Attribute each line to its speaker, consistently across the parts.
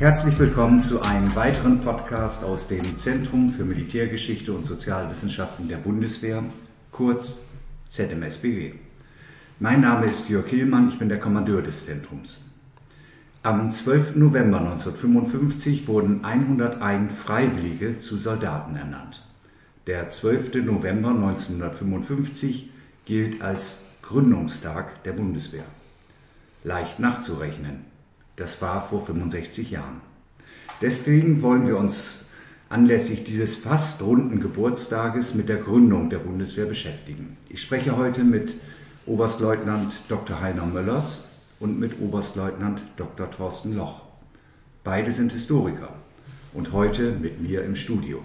Speaker 1: Herzlich willkommen zu einem weiteren Podcast aus dem Zentrum für Militärgeschichte und Sozialwissenschaften der Bundeswehr, kurz ZMSBW. Mein Name ist Jörg Hillmann, ich bin der Kommandeur des Zentrums. Am 12. November 1955 wurden 101 Freiwillige zu Soldaten ernannt. Der 12. November 1955 gilt als Gründungstag der Bundeswehr. Leicht nachzurechnen. Das war vor 65 Jahren. Deswegen wollen wir uns anlässlich dieses fast runden Geburtstages mit der Gründung der Bundeswehr beschäftigen. Ich spreche heute mit Oberstleutnant Dr. Heiner Möllers und mit Oberstleutnant Dr. Thorsten Loch. Beide sind Historiker und heute mit mir im Studio.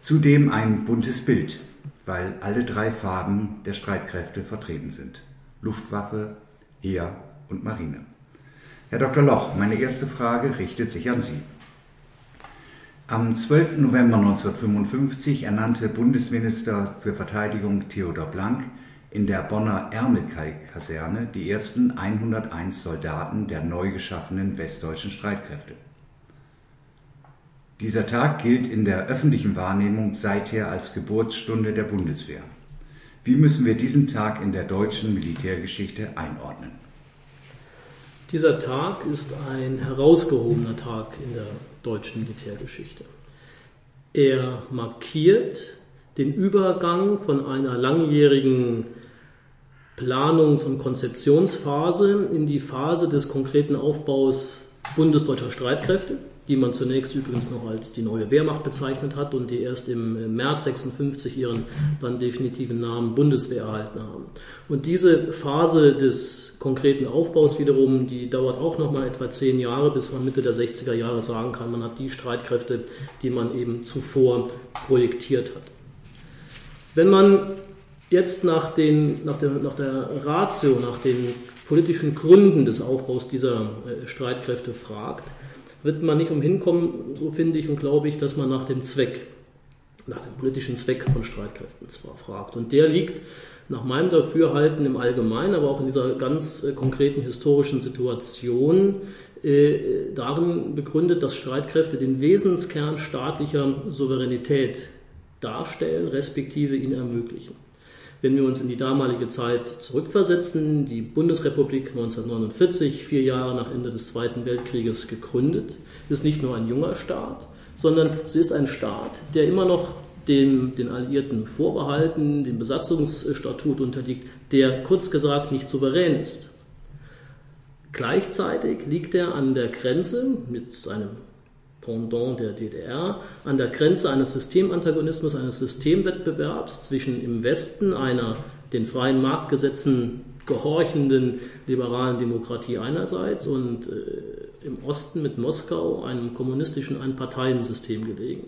Speaker 1: Zudem ein buntes Bild, weil alle drei Farben der Streitkräfte vertreten sind. Luftwaffe, Heer und Marine. Herr Dr. Loch, meine erste Frage richtet sich an Sie. Am 12. November 1955 ernannte Bundesminister für Verteidigung Theodor Blank in der Bonner Ärmelkai-Kaserne die ersten 101 Soldaten der neu geschaffenen westdeutschen Streitkräfte. Dieser Tag gilt in der öffentlichen Wahrnehmung seither als Geburtsstunde der Bundeswehr. Wie müssen wir diesen Tag in der deutschen Militärgeschichte einordnen?
Speaker 2: Dieser Tag ist ein herausgehobener Tag in der deutschen Militärgeschichte. Er markiert den Übergang von einer langjährigen Planungs- und Konzeptionsphase in die Phase des konkreten Aufbaus bundesdeutscher Streitkräfte die man zunächst übrigens noch als die neue Wehrmacht bezeichnet hat und die erst im März 56 ihren dann definitiven Namen Bundeswehr erhalten haben. Und diese Phase des konkreten Aufbaus wiederum, die dauert auch noch mal etwa zehn Jahre, bis man Mitte der 60er Jahre sagen kann, man hat die Streitkräfte, die man eben zuvor projektiert hat. Wenn man jetzt nach, den, nach, der, nach der Ratio, nach den politischen Gründen des Aufbaus dieser äh, Streitkräfte fragt, wird man nicht umhin kommen, so finde ich und glaube ich, dass man nach dem Zweck, nach dem politischen Zweck von Streitkräften zwar fragt. Und der liegt nach meinem Dafürhalten im Allgemeinen, aber auch in dieser ganz äh, konkreten historischen Situation äh, darin begründet, dass Streitkräfte den Wesenskern staatlicher Souveränität darstellen, respektive ihn ermöglichen. Wenn wir uns in die damalige Zeit zurückversetzen, die Bundesrepublik 1949, vier Jahre nach Ende des Zweiten Weltkrieges gegründet, ist nicht nur ein junger Staat, sondern sie ist ein Staat, der immer noch dem, den Alliierten vorbehalten, dem Besatzungsstatut unterliegt, der kurz gesagt nicht souverän ist. Gleichzeitig liegt er an der Grenze mit seinem Pendant der DDR, an der Grenze eines Systemantagonismus, eines Systemwettbewerbs zwischen im Westen einer den freien Marktgesetzen gehorchenden liberalen Demokratie einerseits und äh, im Osten mit Moskau einem kommunistischen Einparteiensystem gelegen.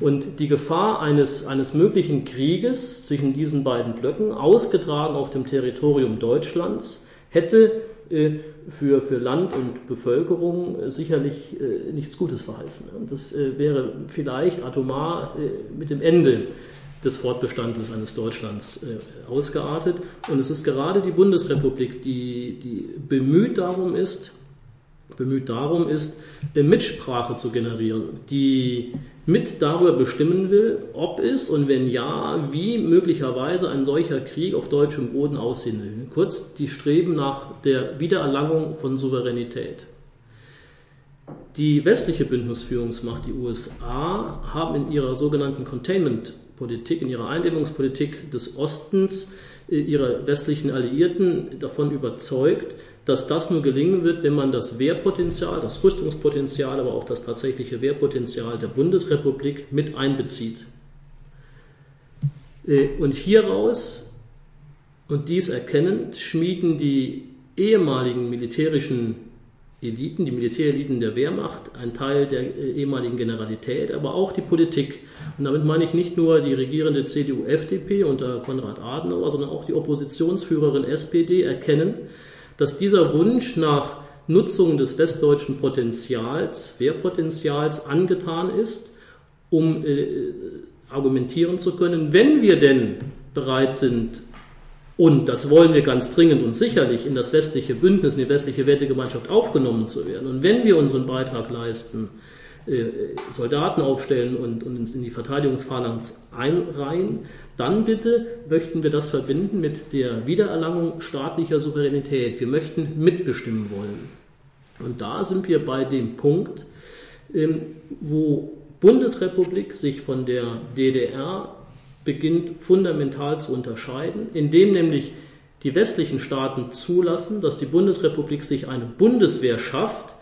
Speaker 2: Und die Gefahr eines, eines möglichen Krieges zwischen diesen beiden Blöcken, ausgetragen auf dem Territorium Deutschlands, hätte äh, für, für Land und Bevölkerung äh, sicherlich äh, nichts Gutes verheißen. Das wäre vielleicht atomar mit dem Ende des Fortbestandes eines Deutschlands ausgeartet. Und es ist gerade die Bundesrepublik, die, die bemüht darum ist, bemüht darum ist, Mitsprache zu generieren, die mit darüber bestimmen will, ob es und wenn ja, wie möglicherweise ein solcher Krieg auf deutschem Boden aussehen will. Kurz, die streben nach der Wiedererlangung von Souveränität. Die westliche Bündnisführungsmacht, die USA, haben in ihrer sogenannten Containment-Politik, in ihrer Eindämmungspolitik des Ostens, ihre westlichen Alliierten davon überzeugt, dass das nur gelingen wird, wenn man das Wehrpotenzial, das Rüstungspotenzial, aber auch das tatsächliche Wehrpotenzial der Bundesrepublik mit einbezieht. Äh, und hieraus, und dies erkennend, schmieden die ehemaligen militärischen Eliten, die Militäreliten der Wehrmacht, ein Teil der äh, ehemaligen Generalität, aber auch die Politik. Und damit meine ich nicht nur die regierende CDU-FDP unter Konrad Adenauer, sondern auch die Oppositionsführerin SPD erkennen, dass dieser Wunsch nach Nutzung des westdeutschen Potenzials, Wehrpotenzials angetan ist, um äh, argumentieren zu können, wenn wir denn bereit sind, und das wollen wir ganz dringend und sicherlich in das westliche Bündnis, in die westliche Wertegemeinschaft aufgenommen zu werden. Und wenn wir unseren Beitrag leisten, äh, Soldaten aufstellen und, uns in die Verteidigungsphalanx einreihen, dann bitte möchten wir das verbinden mit der Wiedererlangung staatlicher Souveränität. Wir möchten mitbestimmen wollen. Und da sind wir bei dem Punkt, ähm, wo Bundesrepublik sich von der DDR beginnt fundamental zu unterscheiden, indem nämlich die westlichen Staaten zulassen, dass die Bundesrepublik sich eine Bundeswehr schafft,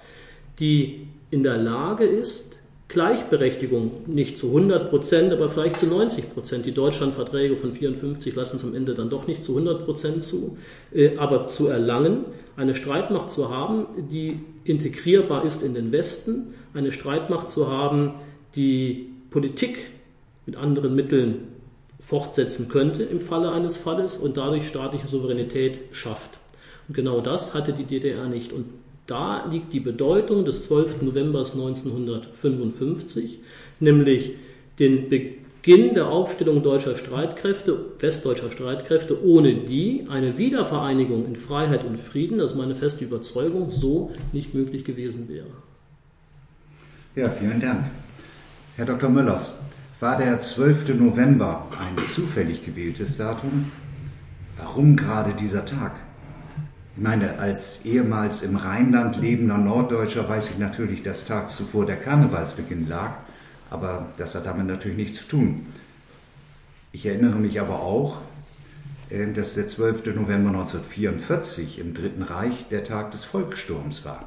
Speaker 2: die in der Lage ist, Gleichberechtigung nicht zu 100 Prozent, aber vielleicht zu 90 Prozent. Die Deutschlandverträge von 54 lassen es am Ende dann doch nicht zu 100 Prozent zu, äh, aber zu erlangen, eine Streitmacht zu haben, die integrierbar ist in den Westen, eine Streitmacht zu haben, die Politik mit anderen Mitteln fortsetzen könnte im Falle eines Falles und dadurch staatliche Souveränität schafft. Und genau das hatte die DDR nicht. Und da liegt die Bedeutung des 12. November 1955, nämlich den Beginn der Aufstellung deutscher Streitkräfte, westdeutscher Streitkräfte, ohne die eine Wiedervereinigung in Freiheit und Frieden, das ist meine feste Überzeugung, so nicht möglich gewesen wäre.
Speaker 1: Ja, vielen Dank. Herr Dr. Müllers, war der 12. November ein zufällig gewähltes Datum? Warum gerade dieser Tag? Ich meine, als ehemals im Rheinland lebender Norddeutscher weiß ich natürlich, dass tags zuvor der Karnevalsbeginn lag, aber das hat damit natürlich nichts zu tun. Ich erinnere mich aber auch, äh, dass der 12. November 1944 im Dritten Reich der Tag des Volkssturms war.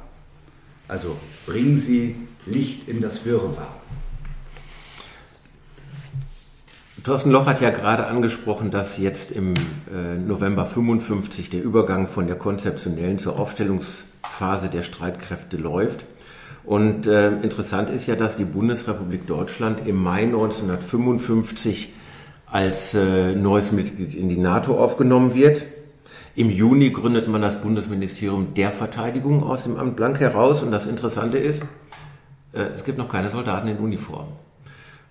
Speaker 1: Also bringen Sie Licht in das Wirrwarr.
Speaker 3: Thorsten Loch hat ja gerade angesprochen, dass jetzt im äh, November 55 der Übergang von der konzeptionellen zur Aufstellungsphase der Streitkräfte läuft. Und äh, interessant ist ja, dass die Bundesrepublik Deutschland im Mai 1955 als äh, neues Mitglied in die NATO aufgenommen wird. Im Juni gründet man das Bundesministerium der Verteidigung aus dem Amt Blank heraus. Und das Interessante ist, äh, es gibt noch keine Soldaten in Uniform.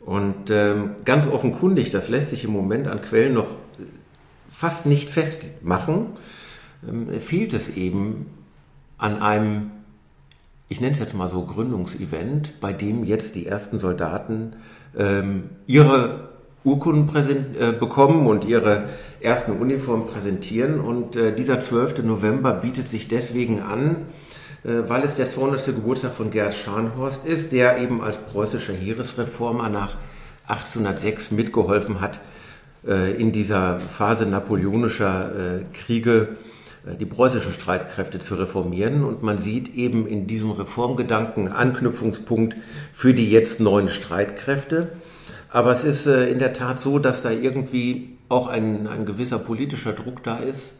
Speaker 3: Und ähm, ganz offenkundig, das lässt sich im Moment an Quellen noch fast nicht festmachen, ähm, fehlt es eben an einem, ich nenne es jetzt mal so, Gründungsevent, bei dem jetzt die ersten Soldaten ähm, ihre Urkunden präsent, äh, bekommen und ihre ersten Uniformen präsentieren. Und äh, dieser 12. November bietet sich deswegen an, weil es der 200. Geburtstag von Gerd Scharnhorst ist, der eben als preußischer Heeresreformer nach 1806 mitgeholfen hat, äh, in dieser Phase napoleonischer äh, Kriege die preußischen Streitkräfte zu reformieren. Und man sieht eben in diesem Reformgedanken Anknüpfungspunkt für die jetzt neuen Streitkräfte. Aber es ist in der Tat so, dass da irgendwie auch ein, ein gewisser politischer Druck da ist,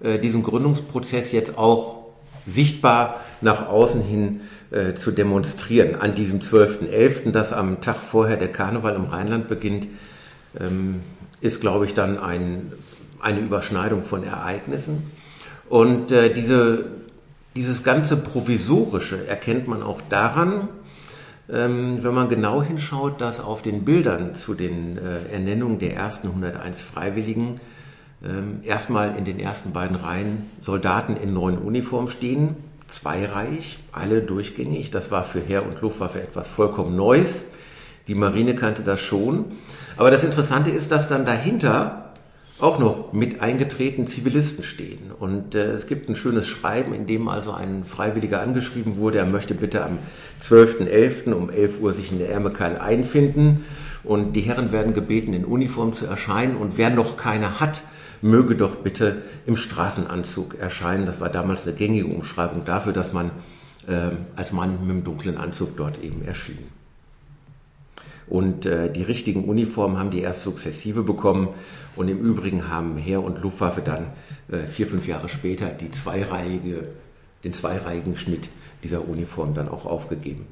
Speaker 3: diesen Gründungsprozess jetzt auch sichtbar nach außen hin äh, zu demonstrieren. An diesem 12.11., das am Tag vorher der Karneval im Rheinland beginnt, ähm, ist, glaube ich, dann ein, eine Überschneidung von Ereignissen. Und äh, diese, dieses ganze Provisorische erkennt man auch daran, ähm, wenn man genau hinschaut, dass auf den Bildern zu den äh, Ernennungen der ersten 101 Freiwilligen erstmal in den ersten beiden Reihen Soldaten in neuen Uniformen stehen, zweireich, alle durchgängig. Das war für Heer und Luftwaffe etwas vollkommen Neues. Die Marine kannte das schon. Aber das Interessante ist, dass dann dahinter auch noch mit eingetreten Zivilisten stehen. Und äh, es gibt ein schönes Schreiben, in dem also ein Freiwilliger angeschrieben wurde, er möchte bitte am 12.11. um 11 Uhr sich in der Ärmekeil einfinden. Und die Herren werden gebeten, in Uniform zu erscheinen. Und wer noch keine hat, möge doch bitte im Straßenanzug erscheinen. Das war damals eine gängige Umschreibung dafür, dass man äh, als Mann mit dem dunklen Anzug dort eben erschien. Und äh, die richtigen Uniformen haben die erst sukzessive bekommen. Und im Übrigen haben Heer und Luftwaffe dann äh, vier, fünf Jahre später die zweireihige, den zweireihigen Schnitt dieser Uniform dann auch aufgegeben.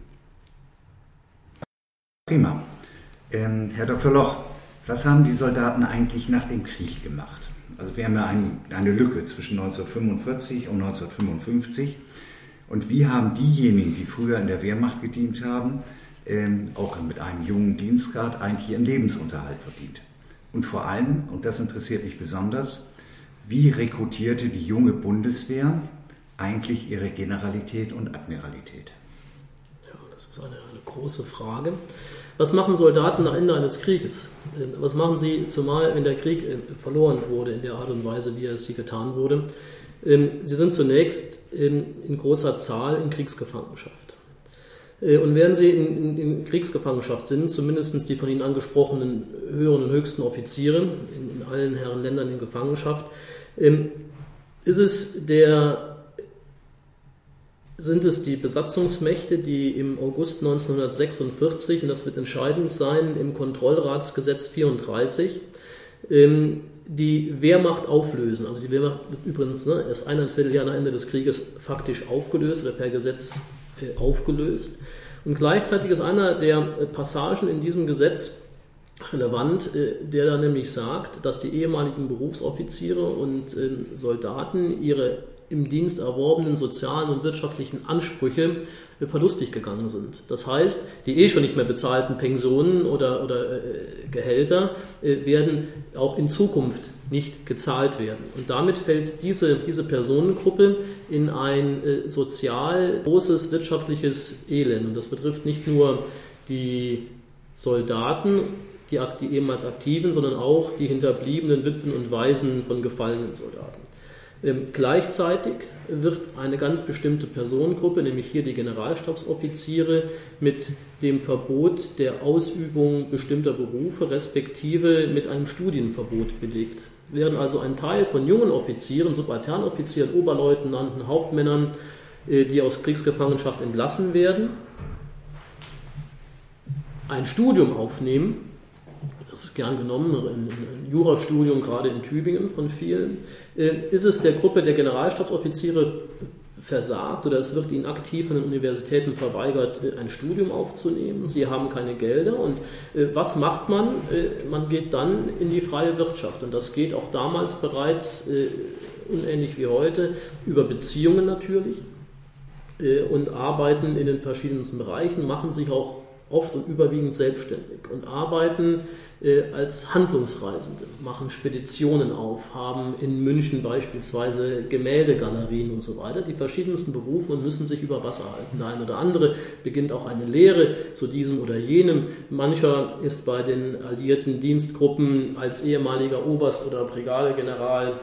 Speaker 1: Prima. Ähm, Herr Dr. Loch, was haben die Soldaten eigentlich nach dem Krieg gemacht? Also wir haben ja ein, eine Lücke zwischen 1945 und 1955. Und wie haben diejenigen, die früher in der Wehrmacht gedient haben, ähm, auch mit einem jungen Dienstgrad eigentlich ihren Lebensunterhalt verdient? Und vor allem, und das interessiert mich besonders, wie rekrutierte die junge Bundeswehr eigentlich ihre Generalität und Admiralität?
Speaker 2: Ja, das ist eine, eine große Frage. Was machen Soldaten nach Ende eines Krieges? Ähm, was machen sie, zumal wenn der Krieg äh, verloren wurde, in der Art und Weise, wie es sie getan wurde? Ähm, sie sind zunächst ähm, in großer Zahl in Kriegsgefangenschaft. Äh, und während sie in, Kriegsgefangenschaft sind, zumindest die von Ihnen angesprochenen höheren und höchsten Offiziere in, in allen Herrenländern in Gefangenschaft, ist es der sind es die Besatzungsmächte, die im August 1946, und das wird entscheidend sein, im Kontrollratsgesetz 34, ähm, die Wehrmacht auflösen. Also die Wehrmacht wird übrigens ne, erst eineinviertel Jahr nach Ende des Krieges faktisch aufgelöst oder per Gesetz äh, aufgelöst. Und gleichzeitig ist einer der äh, Passagen in diesem Gesetz relevant, äh, der da nämlich sagt, dass die ehemaligen Berufsoffiziere und ähm, Soldaten ihre im Dienst erworbenen sozialen und wirtschaftlichen Ansprüche äh, verlustig gegangen sind. Das heißt, die eh schon nicht mehr bezahlten Pensionen oder, oder äh, Gehälter äh, werden auch in Zukunft nicht gezahlt werden. Und damit fällt diese, diese Personengruppe in ein äh, sozial großes wirtschaftliches Elend. Und das betrifft nicht nur die Soldaten, die, die ehemals Aktiven, sondern auch die hinterbliebenen Witwen und Waisen von gefallenen Soldaten. Ähm, gleichzeitig wird eine ganz bestimmte Personengruppe, nämlich hier die Generalstabsoffiziere, mit dem Verbot der Ausübung bestimmter Berufe respektive mit einem Studienverbot belegt. Während also ein Teil von jungen Offizieren, Subalternoffizieren, Oberleutnanten, Hauptmännern, äh, die aus Kriegsgefangenschaft entlassen werden, ein Studium aufnehmen, das ist gern genommen, ein Jurastudium gerade in Tübingen von vielen, äh, ist es der Gruppe der Generalstabsoffiziere versagt oder es wird ihnen aktiv von den Universitäten verweigert, äh, ein Studium aufzunehmen. Sie haben keine Gelder und äh, was macht man? Man geht dann in die freie Wirtschaft und das geht auch damals bereits, unähnlich wie heute, über Beziehungen natürlich und arbeiten in den verschiedensten Bereichen, machen sich auch oft und überwiegend selbstständig und arbeiten äh, als Handlungsreisende, machen Speditionen auf, haben in München beispielsweise Gemäldegalerien und so weiter, die verschiedensten Berufe und müssen sich über Wasser halten. Der eine oder andere beginnt auch eine Lehre zu diesem oder jenem. Mancher ist bei den alliierten Dienstgruppen als ehemaliger Oberst oder Brigadegeneral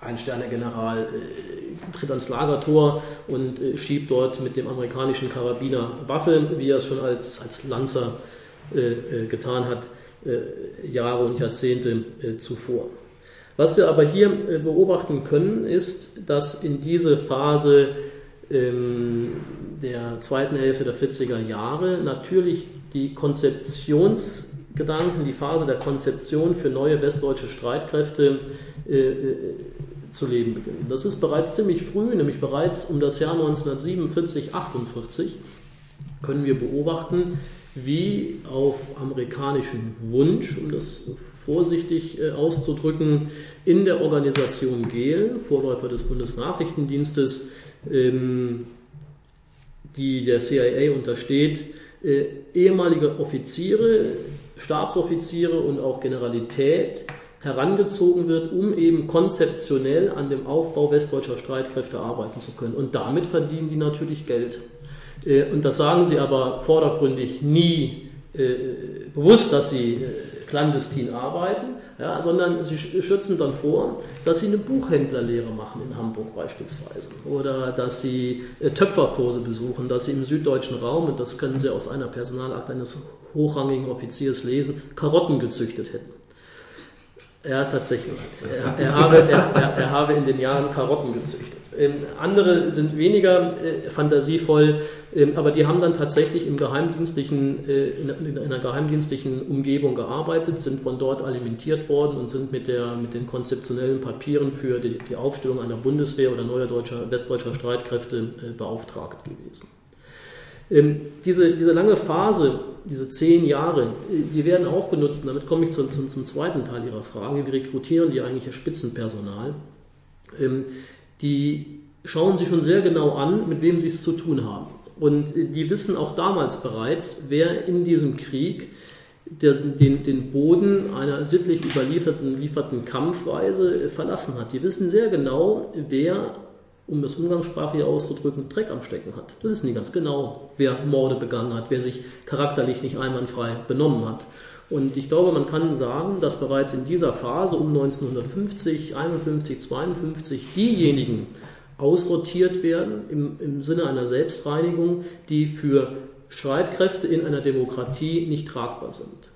Speaker 2: ein Sternegeneral äh, tritt ans Lagertor und äh, schiebt dort mit dem amerikanischen Karabiner Waffe, wie er es schon als, als Lanzer äh, äh getan hat, äh, Jahre und Jahrzehnte äh, zuvor. Was wir aber hier beobachten können, ist, dass in diese Phase ähm, der zweiten Hälfte der 40er Jahre natürlich die Konzeptionsgedanken, die Phase der Konzeption für neue westdeutsche Streitkräfte zu leben beginnen. Das ist bereits ziemlich früh, nämlich bereits um das Jahr 1947, 48, können wir beobachten, wie auf amerikanischen Wunsch, um das vorsichtig äh, auszudrücken, in der Organisation GEL, Vorläufer des Bundesnachrichtendienstes, ähm, die der CIA untersteht, äh, ehemalige Offiziere, Stabsoffiziere und auch Generalität herangezogen wird, um eben konzeptionell an dem Aufbau westdeutscher Streitkräfte arbeiten zu können. Und damit verdienen die natürlich Geld. Äh, und das sagen sie aber vordergründig nie äh, bewusst, dass sie äh, clandestin arbeiten, ja, sondern sie schützen dann vor, dass sie eine Buchhändlerlehre machen in Hamburg beispielsweise oder dass sie Töpferkurse besuchen, dass sie im süddeutschen Raum, und das können sie aus einer Personalakte eines hochrangigen Offiziers lesen, Karotten gezüchtet hätten. Ja, tatsächlich. Er, er, habe, er, er, habe in den Jahren Karotten gezüchtet. Ähm, andere sind weniger äh, fantasievoll, ähm, aber die haben dann tatsächlich im geheimdienstlichen, äh, in, in, einer geheimdienstlichen Umgebung gearbeitet, sind von dort alimentiert worden und sind mit, der, mit den konzeptionellen Papieren für die, die Aufstellung einer Bundeswehr oder neuer deutscher, westdeutscher Streitkräfte äh, beauftragt gewesen. Ähm, diese, diese lange Phase, diese zehn Jahre, die werden auch genutzt, damit komme ich zum, zum, zum zweiten Teil Ihrer Frage, wie rekrutieren die eigentlich Spitzenpersonal? Ähm, die schauen sich schon sehr genau an, mit wem sie es zu tun haben. Und die wissen auch damals bereits, wer in diesem Krieg den, den Boden einer sittlich überlieferten lieferten Kampfweise verlassen hat. Die wissen sehr genau, wer, um das umgangssprachlich auszudrücken, Dreck am Stecken hat. Das wissen die ganz genau, wer Morde begangen hat, wer sich charakterlich nicht einwandfrei benommen hat. Und ich glaube, man kann sagen, dass bereits in dieser Phase um 1950, 51, 52 diejenigen aussortiert werden im, im Sinne einer Selbstreinigung, die für Streitkräfte in einer Demokratie nicht tragbar sind.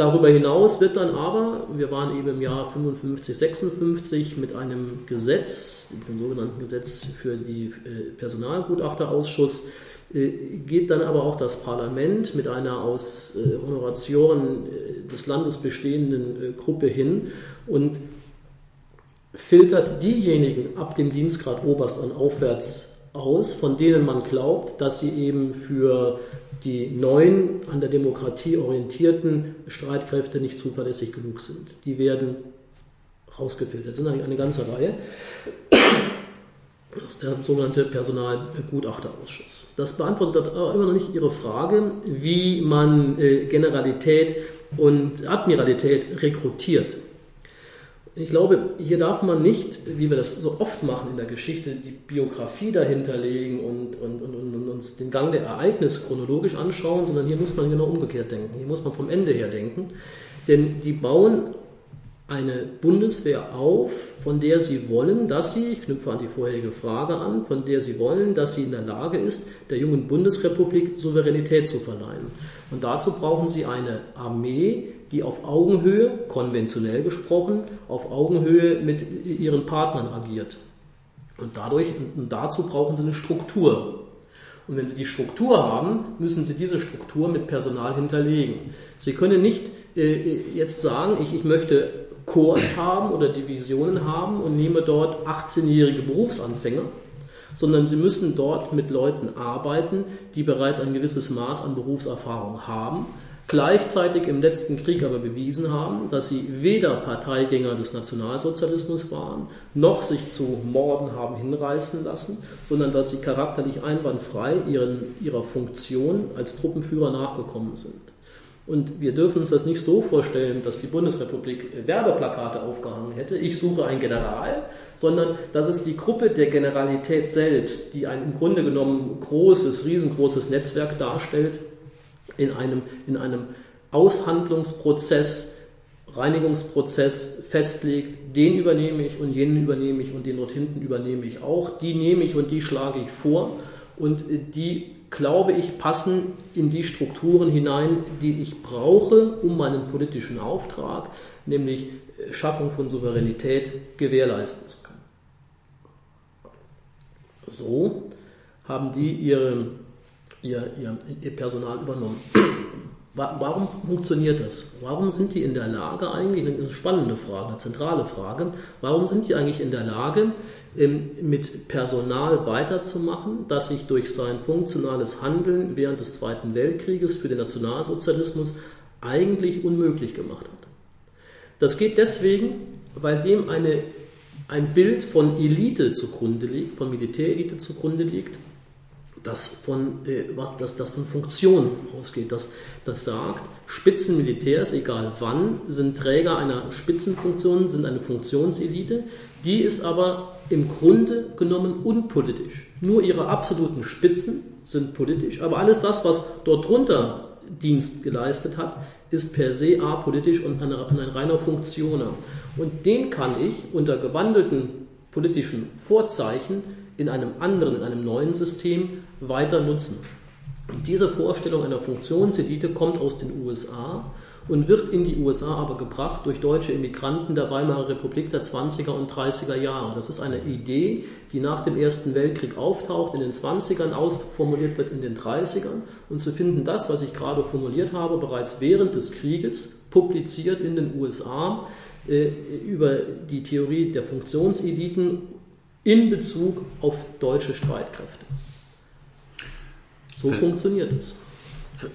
Speaker 2: Äh, darüber hinaus wird dann aber, wir waren eben im Jahr 55, 56 mit einem Gesetz, dem sogenannten Gesetz für die äh, Personalgutachterausschuss, äh, geht dann aber auch das Parlament mit einer aus Honoratioren des Landes bestehenden Gruppe hin und filtert diejenigen ab dem Dienstgrad Oberst an aufwärts aus, von denen man glaubt, dass sie eben für die neuen, an der Demokratie orientierten Streitkräfte nicht zuverlässig genug sind. Die werden rausgefiltert. Das sind eine ganze Reihe. Das ist der sogenannte Personalgutachterausschuss. Das beantwortet aber immer noch nicht Ihre Frage, wie man äh, Generalität und Admiralität rekrutiert. Ich glaube, hier darf man nicht, wie wir das so oft machen in der Geschichte, die Biografie dahinterlegen und, und, und, und, uns den Gang der Ereignisse chronologisch anschauen, sondern hier muss man genau umgekehrt denken. Hier muss man vom Ende her denken. Denn die bauen eine Bundeswehr auf, von der sie wollen, dass sie, ich knüpfe an die vorherige Frage an, von der sie wollen, dass sie in der Lage ist, der jungen Bundesrepublik Souveränität zu verleihen. Und dazu brauchen sie eine Armee, die auf Augenhöhe, konventionell gesprochen, auf Augenhöhe mit ihren Partnern agiert. Und dadurch, und dazu brauchen sie eine Struktur. Und wenn Sie die Struktur haben, müssen Sie diese Struktur mit Personal hinterlegen. Sie können nicht äh, jetzt sagen, ich, ich möchte Korps haben oder Divisionen haben und nehme dort 18-jährige Berufsanfänger, sondern Sie müssen dort mit Leuten arbeiten, die bereits ein gewisses Maß an Berufserfahrung haben, gleichzeitig im letzten Krieg aber bewiesen haben, dass sie weder Parteigänger des Nationalsozialismus waren, noch sich zu Morden haben hinreißen lassen, sondern dass sie charakterlich einwandfrei ihren, ihrer Funktion als Truppenführer nachgekommen sind. Und wir dürfen uns das nicht so vorstellen, dass die Bundesrepublik Werbeplakate aufgehangen hätte, ich suche einen General, sondern das ist die Gruppe der Generalität selbst, die ein im Grunde genommen großes, riesengroßes Netzwerk darstellt, in einem, in einem Aushandlungsprozess, Reinigungsprozess festlegt, den übernehme ich und jenen übernehme ich und den dort hinten übernehme ich auch, die nehme ich und die schlage ich vor. Und die, glaube ich, passen in die Strukturen hinein, die ich brauche, um meinen politischen Auftrag, nämlich Schaffung von Souveränität, gewährleisten zu können. So haben die ihre ihr, ihr, ihr Personal übernommen. Warum funktioniert das? Warum sind die in der Lage, eigentlich, eine spannende Frage, eine zentrale Frage, warum sind die eigentlich in der Lage, mit Personal weiterzumachen, das sich durch sein funktionales Handeln während des Zweiten Weltkrieges für den Nationalsozialismus eigentlich unmöglich gemacht hat? Das geht deswegen, weil dem eine, ein Bild von Elite zugrunde liegt, von Militärelite zugrunde liegt, das von, äh, das, das von Funktion ausgeht, das, das sagt, Spitzenmilitärs, egal wann, sind Träger einer Spitzenfunktion, sind eine Funktionselite, die ist aber im Grunde genommen unpolitisch. Nur ihre absoluten Spitzen sind politisch, aber alles das, was dort drunter Dienst geleistet hat, ist per se apolitisch und ein, ein reiner Funktioner. Und den kann ich unter gewandelten politischen Vorzeichen in einem anderen, in einem neuen System weiter nutzen. Und diese Vorstellung einer Funktionselite kommt aus den USA und wird in die USA aber gebracht durch deutsche Immigranten der Weimarer Republik der 20er und 30er Jahre. Das ist eine Idee, die nach dem Ersten Weltkrieg auftaucht, in den 20ern ausformuliert wird in den 30ern. Und zu finden das, was ich gerade formuliert habe, bereits während des Krieges publiziert in den USA äh, über die Theorie der Funktionseliten in Bezug auf deutsche Streitkräfte. So funktioniert es.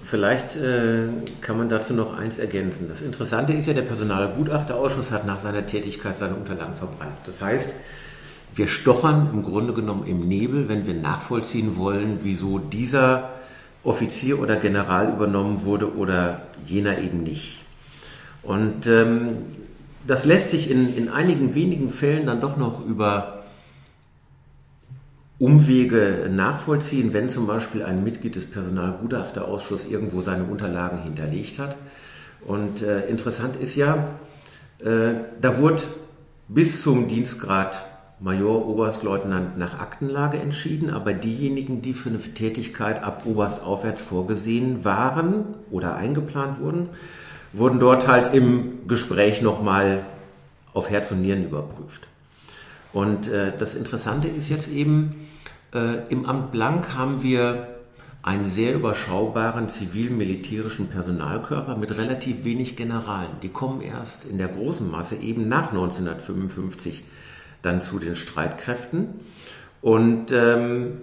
Speaker 3: Vielleicht äh, kann man dazu noch eins ergänzen. Das Interessante ist ja, der Personalgutachterausschuss hat nach seiner Tätigkeit seine Unterlagen verbrannt. Das heißt, wir stochern im Grunde genommen im Nebel, wenn wir nachvollziehen wollen, wieso dieser Offizier oder General übernommen wurde oder jener eben nicht. Und ähm, das lässt sich in, in einigen wenigen Fällen dann doch noch über Umwege nachvollziehen, wenn zum Beispiel ein Mitglied des Personalgutachterausschusses irgendwo seine Unterlagen hinterlegt hat. Und äh, interessant ist ja, äh, da wurde bis zum Dienstgrad Major, Oberstleutnant nach Aktenlage entschieden, aber diejenigen, die für eine Tätigkeit ab Oberst aufwärts vorgesehen waren oder eingeplant wurden, wurden dort halt im Gespräch nochmal auf Herz und Nieren überprüft. Und äh, das Interessante ist jetzt eben, äh, im Amt Blank haben wir einen sehr überschaubaren zivil-militärischen Personalkörper mit relativ wenig Generalen. Die kommen erst in der großen Masse eben nach 1955 dann zu den Streitkräften. Und ähm,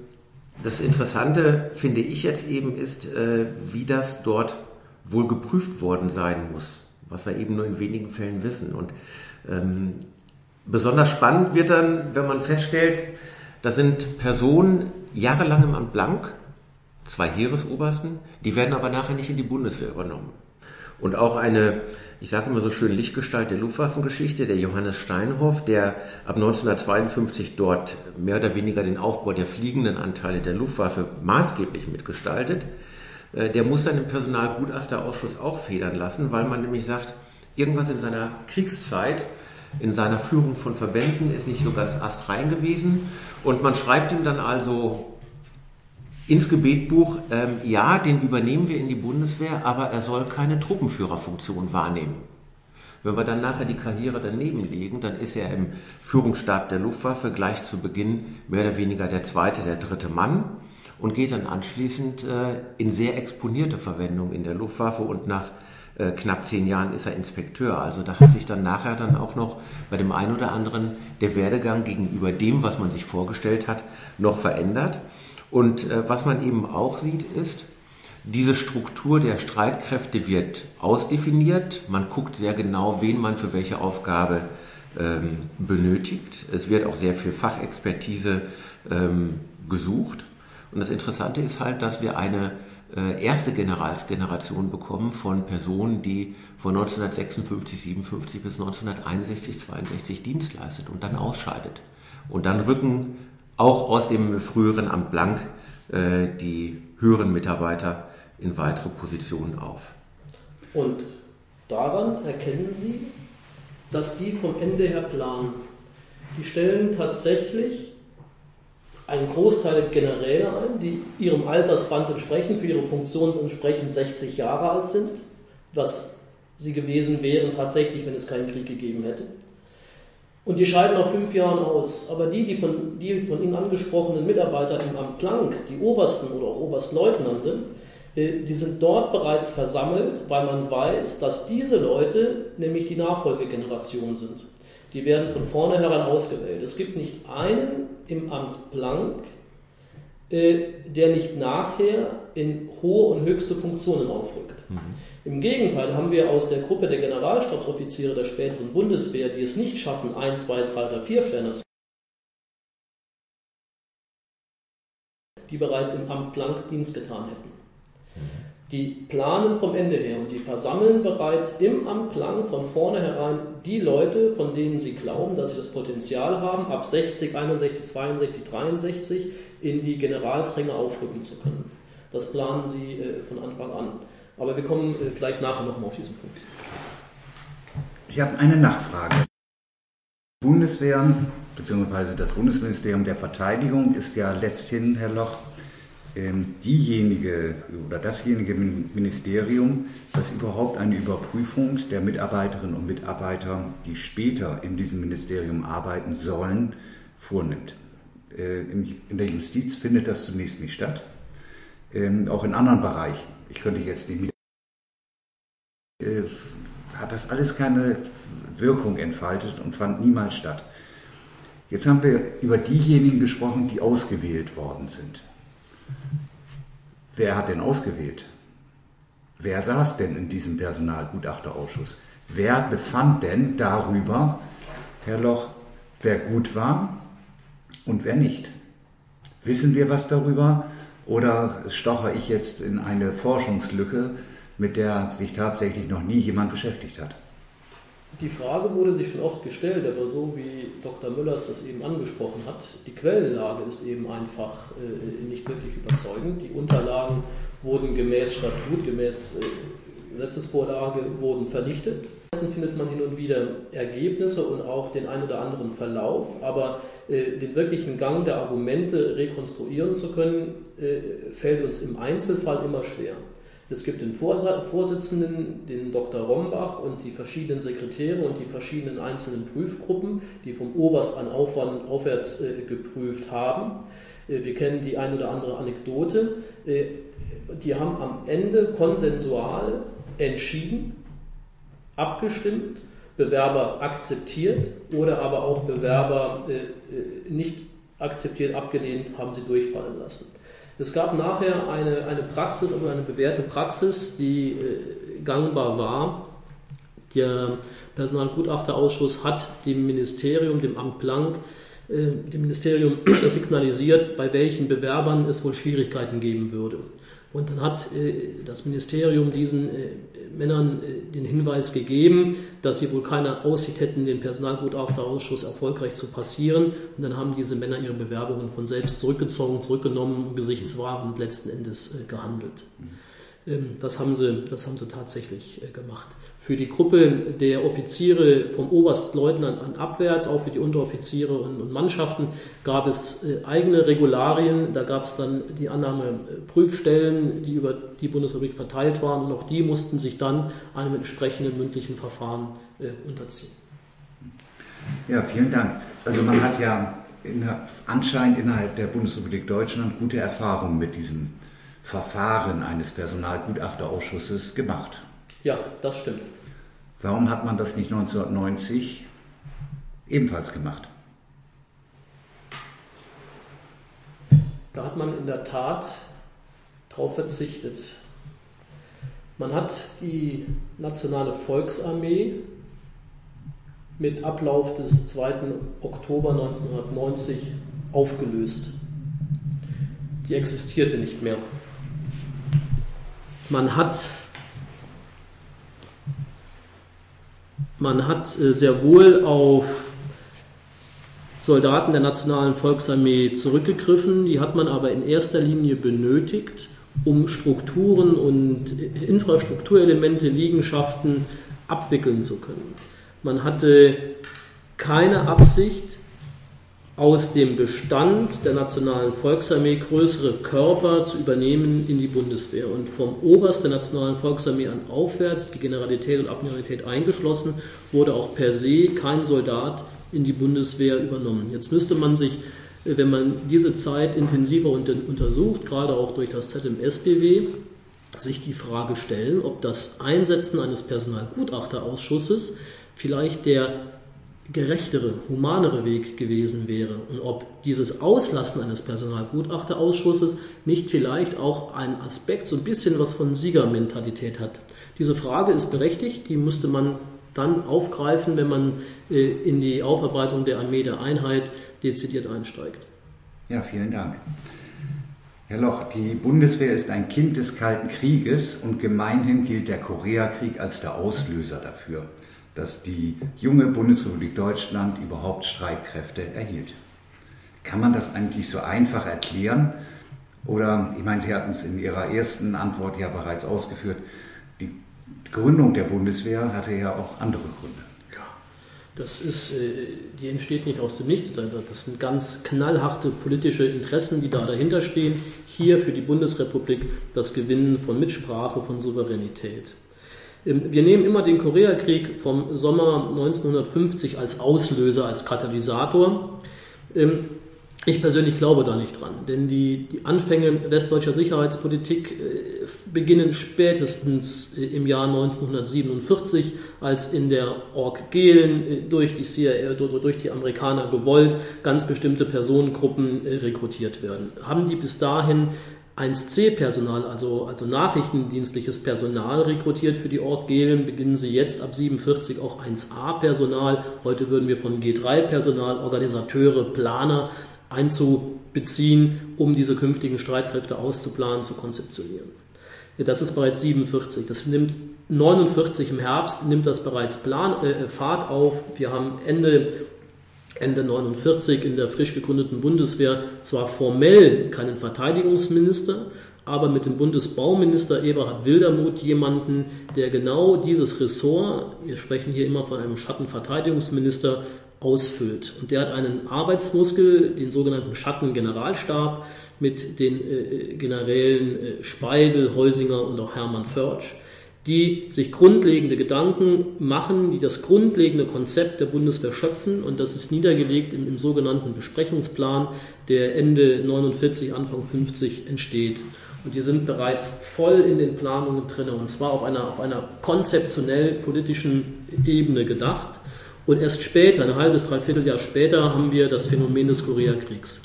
Speaker 3: das Interessante finde ich jetzt eben ist, äh, wie das dort wohl geprüft worden sein muss, was wir eben nur in wenigen Fällen wissen. Und ähm, besonders spannend wird dann, wenn man feststellt, da sind Personen jahrelang im Amt blank, zwei Heeresobersten, die werden aber nachher nicht in die Bundeswehr übernommen. Und auch eine, ich sage immer so schön, Lichtgestalt der Luftwaffengeschichte, der Johannes Steinhoff, der ab 1952 dort mehr oder weniger den Aufbau der fliegenden Anteile der Luftwaffe maßgeblich mitgestaltet, äh, der muss im Personalgutachterausschuss auch federn lassen, weil man nämlich sagt, irgendwas in seiner Kriegszeit, in seiner Führung von Verbänden ist nicht so ganz astrein gewesen. Und man schreibt ihm dann also ins Gebetbuch, ähm, ja, den übernehmen wir in die Bundeswehr, aber er soll keine Truppenführerfunktion wahrnehmen. Wenn wir dann nachher die Karriere daneben legen, dann ist er im Führungsstab der Luftwaffe gleich zu Beginn mehr oder weniger der zweite, der dritte Mann und geht dann anschließend äh, in sehr exponierte Verwendung in der Luftwaffe und nach äh, knapp zehn Jahren ist er Inspekteur. Also da hat sich dann nachher dann auch noch bei dem einen oder anderen der Werdegang gegenüber dem, was man sich vorgestellt hat, noch verändert. Und äh, was man eben auch sieht, ist, diese Struktur der Streitkräfte wird ausdefiniert. Man guckt sehr genau, wen man für welche Aufgabe ähm, benötigt. Es wird auch sehr viel Fachexpertise ähm, gesucht. Und das Interessante ist halt, dass wir eine erste Generalsgeneration bekommen von Personen, die von 1956, 57 bis 1961, 62 Dienst leistet und dann ausscheidet. Und dann rücken auch aus dem früheren Amt Blank äh, die höheren Mitarbeiter in weitere Positionen auf.
Speaker 2: Und daran erkennen Sie, dass die vom Ende her planen. Die stellen tatsächlich einen Großteil Generäle ein, die ihrem Altersband entsprechen, für ihre Funktion entsprechend 60 Jahre alt sind, was sie gewesen wären tatsächlich, wenn es keinen Krieg gegeben hätte. Und die scheiden nach fünf Jahren aus. Aber die, die von, die von Ihnen angesprochenen Mitarbeiter im Amt Planck, die Obersten oder auch Oberstleutnante, äh, die sind dort bereits versammelt, weil man weiß, dass diese Leute nämlich die Nachfolgegeneration sind. Die werden von vornherein ausgewählt. Es gibt nicht einen im Amt Planck, äh, der nicht nachher in hohe und höchste Funktionen aufrückt. Mhm. Im Gegenteil haben wir aus der Gruppe der Generalstabsoffiziere der späteren Bundeswehr, die es nicht schaffen, ein, zwei, drei oder vier Sterne zu die bereits im Amt Blank Dienst getan hätten. Die planen vom Ende her und die versammeln bereits im Amt Blank von vornherein die Leute, von denen sie glauben, dass sie das Potenzial haben, ab 60, 61, 62, 63 in die Generalsränge aufrücken zu können. Das planen sie äh, von Anfang an. Aber wir kommen äh, vielleicht nachher nochmal auf diesen Punkt.
Speaker 1: Ich habe eine Nachfrage. Bundeswehr bzw. das Bundesministerium der Verteidigung ist ja letzthin, Herr Loch, diejenige oder dasjenige Ministerium, das überhaupt eine Überprüfung der Mitarbeiterinnen und Mitarbeiter, die später in diesem Ministerium arbeiten sollen, vornimmt. Äh, in der Justiz findet das zunächst nicht statt, ähm, auch in anderen Bereichen ich könnte jetzt die äh, hat das alles keine Wirkung entfaltet und fand niemals statt. Jetzt haben wir über diejenigen gesprochen, die ausgewählt worden sind. Wer hat denn ausgewählt? Wer saß denn in diesem Personalgutachterausschuss? Wer befand denn darüber, Herr Loch, wer gut war und wer nicht? Wissen wir was darüber, Oder stoche ich jetzt in eine Forschungslücke, mit der sich tatsächlich noch nie jemand beschäftigt hat?
Speaker 2: Die Frage wurde sich schon oft gestellt, aber so wie Dr. Müllers das eben angesprochen hat, die Quellenlage ist eben einfach äh, nicht wirklich überzeugend. Die Unterlagen wurden gemäß Statut, gemäß äh, Gesetzesvorlage, wurden vernichtet. Dessen findet man hin und wieder Ergebnisse und auch den ein oder anderen Verlauf, aber äh, den wirklichen Gang der Argumente rekonstruieren zu können, äh, fällt uns im Einzelfall immer schwer. Es gibt den Vorsitzenden, den Dr. Rombach und die verschiedenen Sekretäre und die verschiedenen einzelnen Prüfgruppen, die vom Oberst an aufwärts äh, geprüft haben. Äh, wir kennen die ein oder andere Anekdote. Äh, die haben am Ende konsensual entschieden, abgestimmt, Bewerber akzeptiert oder aber auch Bewerber nicht akzeptiert, abgelehnt, haben sie durchfallen lassen. Es gab nachher eine, eine Praxis, also eine bewährte Praxis, die äh, gangbar war. Der Personalgutachterausschuss hat dem Ministerium, dem Amt Blank, äh, dem Ministerium signalisiert, bei welchen Bewerbern es wohl Schwierigkeiten geben würde. Und dann hat äh, das Ministerium diesen äh, Männern äh, den Hinweis gegeben, dass sie wohl keine Aussicht hätten, den Personalgutachterausschuss erfolgreich zu passieren. Und dann haben diese Männer ihre Bewerbungen von selbst zurückgezogen, zurückgenommen, gesichtswahrend letzten Endes gehandelt. Ähm, das haben sie, das haben sie tatsächlich gemacht. Für die Gruppe der Offiziere vom Oberstleutnant an abwärts, auch für die Unteroffiziere und, Mannschaften, gab es äh, eigene Regularien. Da gab es dann die Annahme äh, Prüfstellen, die über die Bundesrepublik verteilt waren. Und auch die mussten sich dann einem entsprechenden mündlichen Verfahren äh, unterziehen.
Speaker 1: Ja, vielen Dank. Also man hat ja in, anscheinend innerhalb der Bundesrepublik Deutschland gute Erfahrungen mit diesem Verfahren eines Personalgutachterausschusses gemacht.
Speaker 2: Ja, das stimmt.
Speaker 1: Warum hat man das nicht 1990 ebenfalls gemacht?
Speaker 2: Da hat man in der Tat darauf verzichtet. Man hat die nationale Volksarmee mit Ablauf des 2. Oktober 1990 aufgelöst. Die existierte nicht mehr. Man hat Man hat äh, sehr wohl auf Soldaten der Nationalen Volksarmee zurückgegriffen, die hat man aber in erster Linie benötigt, um Strukturen und Infrastrukturelemente, Liegenschaften abwickeln zu können. Man hatte keine Absicht, aus dem Bestand der Nationalen Volksarmee größere Körper zu übernehmen in die Bundeswehr. Und vom Oberst der Nationalen Volksarmee an aufwärts, die Generalität und Admiralität eingeschlossen, wurde auch per se kein Soldat in die Bundeswehr übernommen. Jetzt müsste man sich, wenn man diese Zeit intensiver untersucht, gerade auch durch das ZMSBW, sich die Frage stellen, ob das Einsetzen eines Personalgutachterausschusses vielleicht der gerechtere, humanere Weg gewesen wäre und ob dieses Auslassen eines Personalgutachterausschusses nicht vielleicht auch einen Aspekt, so ein bisschen was von Siegermentalität hat. Diese Frage ist berechtigt, die müsste man dann aufgreifen, wenn man äh, in die Aufarbeitung der Armee der Einheit dezidiert einsteigt.
Speaker 1: Ja, vielen Dank. Herr Loch, die Bundeswehr ist ein Kind des Kalten Krieges und gemeinhin gilt der Koreakrieg als der Auslöser dafür dass die junge Bundesrepublik Deutschland überhaupt Streitkräfte erhielt. Kann man das eigentlich so einfach erklären? Oder, ich meine, Sie hatten es in Ihrer ersten Antwort ja bereits ausgeführt, die Gründung der Bundeswehr hatte ja auch andere Gründe.
Speaker 2: Ja, das ist, äh, die entsteht nicht aus dem Nichts. Das sind ganz knallharte politische Interessen, die da dahinter stehen. Hier für die Bundesrepublik das Gewinnen von Mitsprache, von Souveränität. Wir nehmen immer den Koreakrieg vom Sommer 1950 als Auslöser, als Katalysator. Ähm, ich persönlich glaube da nicht dran, denn die, die Anfänge westdeutscher Sicherheitspolitik äh, beginnen spätestens äh, im Jahr 1947, als in der Org Gehlen äh, durch die CIA, durch die Amerikaner gewollt ganz bestimmte Personengruppen rekrutiert werden. Haben die bis dahin 1C-Personal, also, also nachrichtendienstliches Personal rekrutiert für die Ort Gehlen, beginnen sie jetzt ab 47 auch 1A-Personal. Heute würden wir von G3-Personal, Organisateure, Planer einzubeziehen, um diese künftigen Streitkräfte auszuplanen, zu konzeptionieren. Das ist bereits 47. Das nimmt 49 im Herbst nimmt das bereits Plan, äh, Fahrt auf. Wir haben Ende Ende 49 in der frisch gegründeten Bundeswehr zwar formell keinen Verteidigungsminister, aber mit dem Bundesbauminister Eberhard Wildermuth jemanden, der genau dieses Ressort, wir sprechen hier immer von einem Schattenverteidigungsminister, ausfüllt. Und der hat einen Arbeitsmuskel, den sogenannten Schattengeneralstab, mit den äh, Generälen äh, Speidel, Heusinger und auch Hermann Förtsch die sich grundlegende Gedanken machen, die das grundlegende Konzept der Bundeswehr schöpfen und das ist niedergelegt im, im sogenannten Besprechungsplan, der Ende 49, Anfang 50 entsteht. Und die sind bereits voll in den Planungen drin und zwar auf einer, auf einer konzeptionell politischen Ebene gedacht. Und erst später, ein halbes, dreiviertel Jahr später, haben wir das Phänomen des Koreakriegs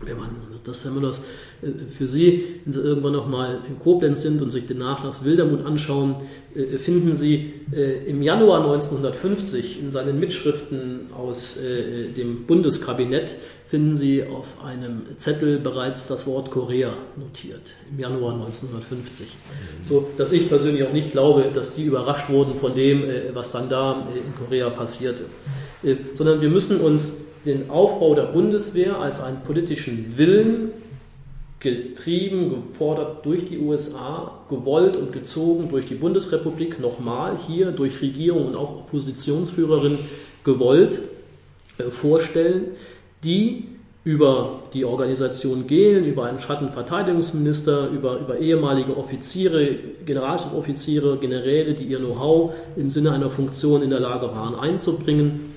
Speaker 2: wenn man das, wenn man das äh, für Sie, wenn Sie irgendwann noch mal in Koblenz sind und sich den Nachlass Wildermuth anschauen, äh, finden Sie äh, im Januar 1950 in seinen Mitschriften aus dem Bundeskabinett finden Sie auf einem Zettel bereits das Wort Korea notiert im Januar 1950. So, dass ich persönlich auch nicht glaube, dass die überrascht wurden von dem, was dann da in Korea passierte, sondern wir müssen uns den Aufbau der Bundeswehr als einen politischen Willen getrieben, gefordert durch die USA, gewollt und gezogen durch die Bundesrepublik, nochmal hier durch Regierung und auch Oppositionsführerin gewollt äh, vorstellen, die über die Organisation Gehlen, über einen Schattenverteidigungsminister, über, über ehemalige Offiziere, Generalstaboffiziere, Generäle, die ihr Know-how im Sinne einer Funktion in der Lage waren einzubringen,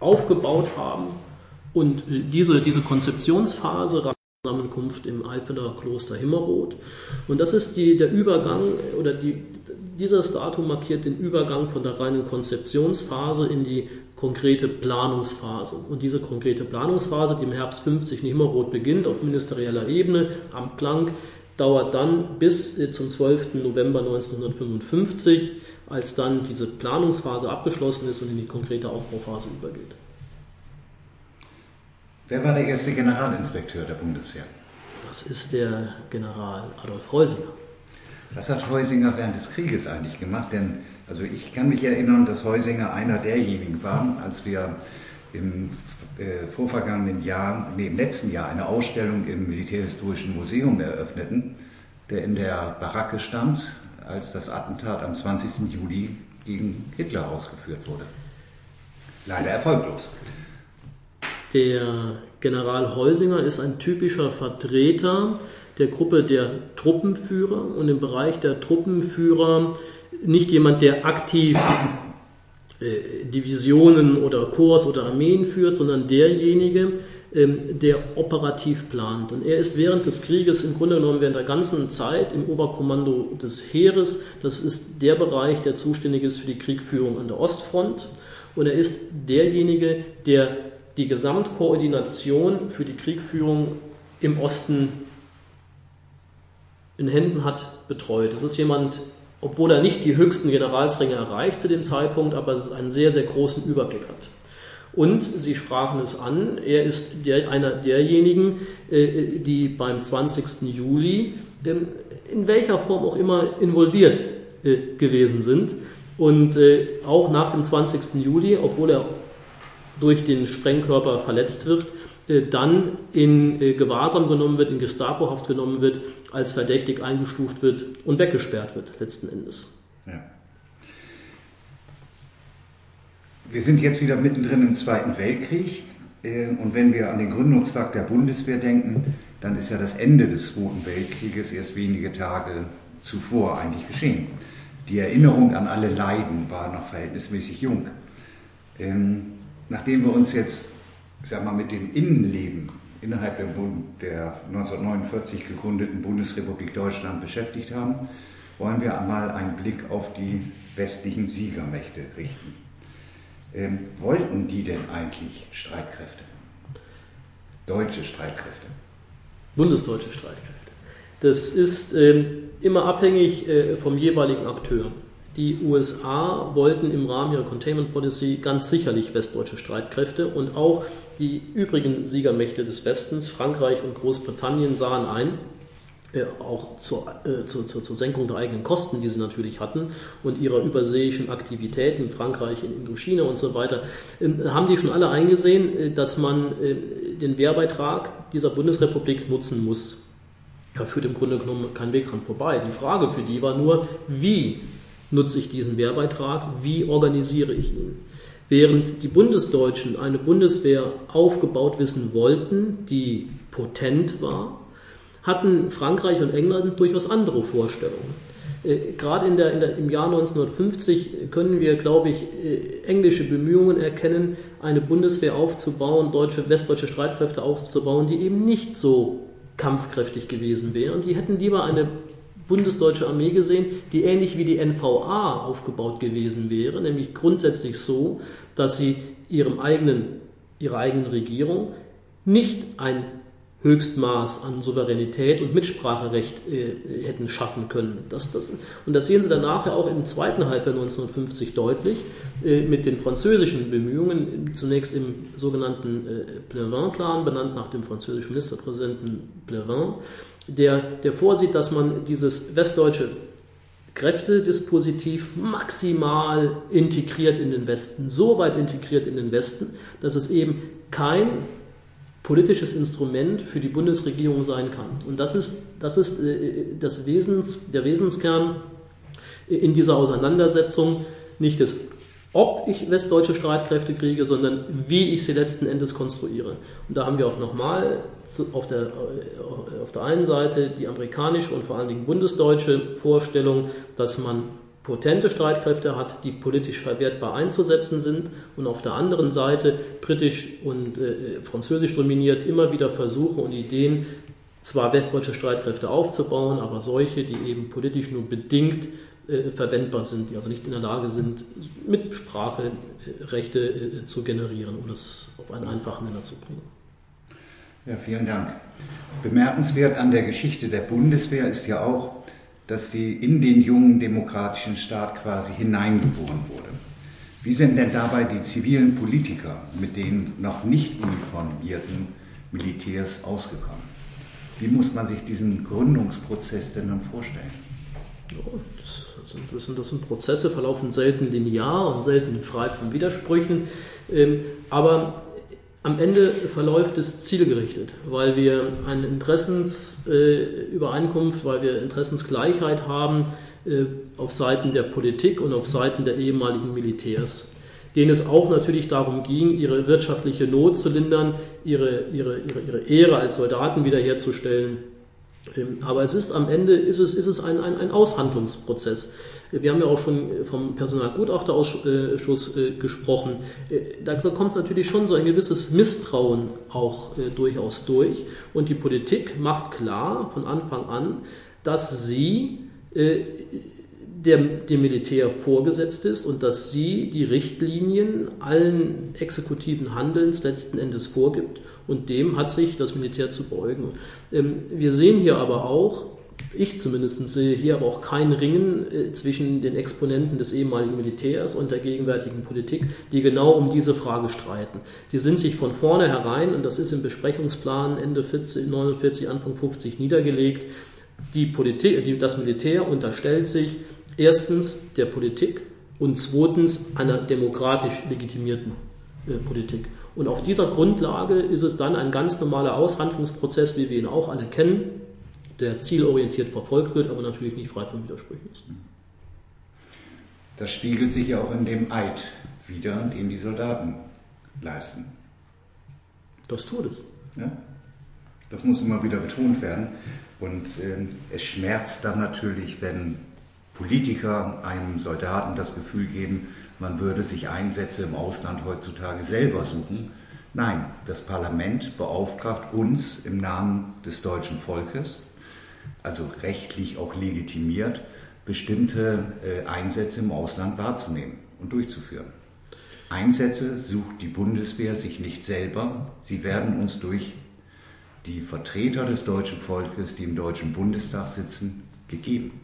Speaker 2: aufgebaut haben. Und diese, diese Konzeptionsphase Zusammenkunft im Eifeler Kloster Himmerroth. Und das ist die, der Übergang oder die, dieses Datum markiert den Übergang von der reinen Konzeptionsphase in die konkrete Planungsphase. Und diese konkrete Planungsphase, die im Herbst 50 in Himmerroth beginnt, auf ministerieller Ebene am Planck, dauert dann bis zum 12. November 1955 als dann diese Planungsphase abgeschlossen ist und in die konkrete Aufbauphase übergeht.
Speaker 1: Wer war der erste Generalinspekteur der Bundeswehr?
Speaker 2: Das ist der General Adolf Heusinger.
Speaker 1: Was hat Heusinger während des Krieges eigentlich gemacht? Denn also ich kann mich erinnern, dass Heusinger einer derjenigen war, als wir im äh, vorvergangenen Jahr, nee, im letzten Jahr eine Ausstellung im Militärhistorischen Museum eröffneten, der in der Baracke stand als das Attentat am 20. Juli gegen Hitler ausgeführt wurde. Leider erfolglos.
Speaker 2: Der General Heusinger ist ein typischer Vertreter der Gruppe der Truppenführer und im Bereich der Truppenführer nicht jemand, der aktiv äh, Divisionen oder Korps oder Armeen führt, sondern derjenige, der operativ plant. Und er ist während des Krieges im Grunde genommen während der ganzen Zeit im Oberkommando des Heeres. Das ist der Bereich, der zuständig ist für die Kriegführung an der Ostfront. Und er ist derjenige, der die Gesamtkoordination für die Kriegführung im Osten in Händen hat, betreut. Das ist jemand, obwohl er nicht die höchsten Generalsränge erreicht zu dem Zeitpunkt, aber einen sehr, sehr großen Überblick hat. Und Sie sprachen es an, er ist der, einer derjenigen, äh, die beim 20. Juli ähm, in welcher Form auch immer involviert äh, gewesen sind. Und äh, auch nach dem 20. Juli, obwohl er durch den Sprengkörper verletzt wird, dann in Gewahrsam genommen wird, in Gestapohaft genommen wird, als verdächtig eingestuft wird und weggesperrt wird, letzten Endes.
Speaker 1: Wir sind jetzt wieder mittendrin im Zweiten Weltkrieg. Ähm, und wenn wir an den Gründungstag der Bundeswehr denken, dann ist ja das Ende des Zweiten Weltkrieges erst wenige Tage zuvor eigentlich geschehen. Die Erinnerung an alle Leiden war noch verhältnismäßig jung. Ähm, nachdem wir uns jetzt sag mal, mit dem Innenleben innerhalb der 1949 gegründeten Bundesrepublik Deutschland beschäftigt haben, wollen wir einmal einen Blick auf die westlichen Siegermächte richten. Ähm, wollten die denn eigentlich Streitkräfte? Deutsche Streitkräfte?
Speaker 2: Bundesdeutsche Streitkräfte. Das ist ähm, immer abhängig äh, vom jeweiligen Akteur. Die USA wollten im Rahmen ihrer Containment Policy ganz sicherlich westdeutsche Streitkräfte und auch die übrigen Siegermächte des Westens, Frankreich und Großbritannien, sahen ein, äh, auch zur, äh, zur, zur, zur, Senkung der eigenen Kosten, die sie natürlich hatten, und ihrer überseeischen Aktivitäten, Frankreich, in Indochina und so weiter, äh, haben die schon alle eingesehen, äh, dass man äh, den Wehrbeitrag dieser Bundesrepublik nutzen muss. Da führt im Grunde genommen kein Weg dran vorbei. Die Frage für die war nur, wie nutze ich diesen Wehrbeitrag, wie organisiere ich ihn? Während die Bundesdeutschen eine Bundeswehr aufgebaut wissen wollten, die potent war, hatten Frankreich und England durchaus andere Vorstellungen. Äh, gerade in der, in der, im Jahr 1950 können wir, glaube ich, äh, englische Bemühungen erkennen, eine Bundeswehr aufzubauen, deutsche, westdeutsche Streitkräfte aufzubauen, die eben nicht so kampfkräftig gewesen wären. Die hätten lieber eine bundesdeutsche Armee gesehen, die ähnlich wie die NVA aufgebaut gewesen wäre, nämlich grundsätzlich so, dass sie ihrem eigenen, ihrer eigenen Regierung nicht ein Höchstmaß an Souveränität und Mitspracherecht äh, hätten schaffen können. Das, das, und das sehen Sie dann nachher auch im zweiten Halbjahr 1950 deutlich äh, mit den französischen Bemühungen, zunächst im sogenannten äh, Plevin-Plan, benannt nach dem französischen Ministerpräsidenten Plevin, der, der vorsieht, dass man dieses westdeutsche Kräftedispositiv maximal integriert in den Westen, so weit integriert in den Westen, dass es eben kein politisches Instrument für die Bundesregierung sein kann. Und das ist, das ist äh, das Wesens, der Wesenskern in dieser Auseinandersetzung, nicht das ob ich westdeutsche Streitkräfte kriege, sondern wie ich sie letzten Endes konstruiere. Und da haben wir auch nochmal auf der, äh, auf der einen Seite die amerikanische und vor allen Dingen bundesdeutsche Vorstellung, dass man potente Streitkräfte hat, die politisch verwertbar einzusetzen sind und auf der anderen Seite britisch und äh, französisch dominiert immer wieder Versuche und Ideen, zwar westdeutsche Streitkräfte aufzubauen, aber solche, die eben politisch nur bedingt äh, verwendbar sind, die also nicht in der Lage sind, mit Sprache äh, Rechte äh, zu generieren, um das auf einen einfachen Nenner zu bringen.
Speaker 1: Ja, vielen Dank. Bemerkenswert an der Geschichte der Bundeswehr ist ja auch, dass sie in den jungen demokratischen Staat quasi hineingeboren wurde. Wie sind denn dabei die zivilen Politiker mit den noch nicht uniformierten Militärs ausgekommen? Wie muss man sich diesen Gründungsprozess denn dann vorstellen?
Speaker 2: das, das, sind, das sind Prozesse, verlaufen selten linear und selten frei von Widersprüchen. Ähm, aber am Ende verläuft es zielgerichtet, weil wir eine Interessensübereinkunft, weil wir Interessensgleichheit haben äh, auf Seiten der Politik und auf Seiten der ehemaligen Militärs denen es auch natürlich darum ging, ihre wirtschaftliche Not zu lindern, ihre, ihre, ihre, ihre Ehre als Soldaten wiederherzustellen ähm, aber es ist am Ende ist es, ist es ein, ein, ein Aushandlungsprozess. Wir haben ja auch schon vom Personalgutachterausschuss äh, gesprochen. Äh, da kommt natürlich schon so ein gewisses Misstrauen auch äh, durchaus durch. Und die Politik macht klar von Anfang an, dass sie dem Militär vorgesetzt ist und dass sie die Richtlinien allen exekutiven Handelns letzten Endes vorgibt und dem hat sich das Militär zu beugen. Ähm, wir sehen hier aber auch, ich zumindest sehe hier aber auch kein Ringen äh, zwischen den Exponenten des ehemaligen Militärs und der gegenwärtigen Politik, die genau um diese Frage streiten. Die sind sich von vornherein, und das ist im Besprechungsplan Ende 40, 49, Anfang 50 niedergelegt, die Politik, das Militär unterstellt sich erstens der Politik und zweitens einer demokratisch legitimierten äh, Politik. Und auf dieser Grundlage ist es dann ein ganz normaler Aushandlungsprozess, wie wir ihn auch alle kennen, der zielorientiert verfolgt wird, aber natürlich nicht frei von Widersprüchen ist.
Speaker 1: Das spiegelt sich ja auch in dem Eid wieder, den die Soldaten leisten.
Speaker 2: Das tut es. Ja?
Speaker 1: Das muss immer wieder betont werden. Und äh, es schmerzt dann natürlich, wenn Politiker einem Soldaten das Gefühl geben, man würde sich Einsätze im Ausland heutzutage selber suchen. Nein, das Parlament beauftragt uns im Namen des deutschen Volkes, also rechtlich auch legitimiert, bestimmte äh, Einsätze im Ausland wahrzunehmen und durchzuführen. Einsätze sucht die Bundeswehr sich nicht selber, sie werden uns durch die Vertreter des deutschen Volkes, die im Deutschen Bundestag sitzen, gegeben.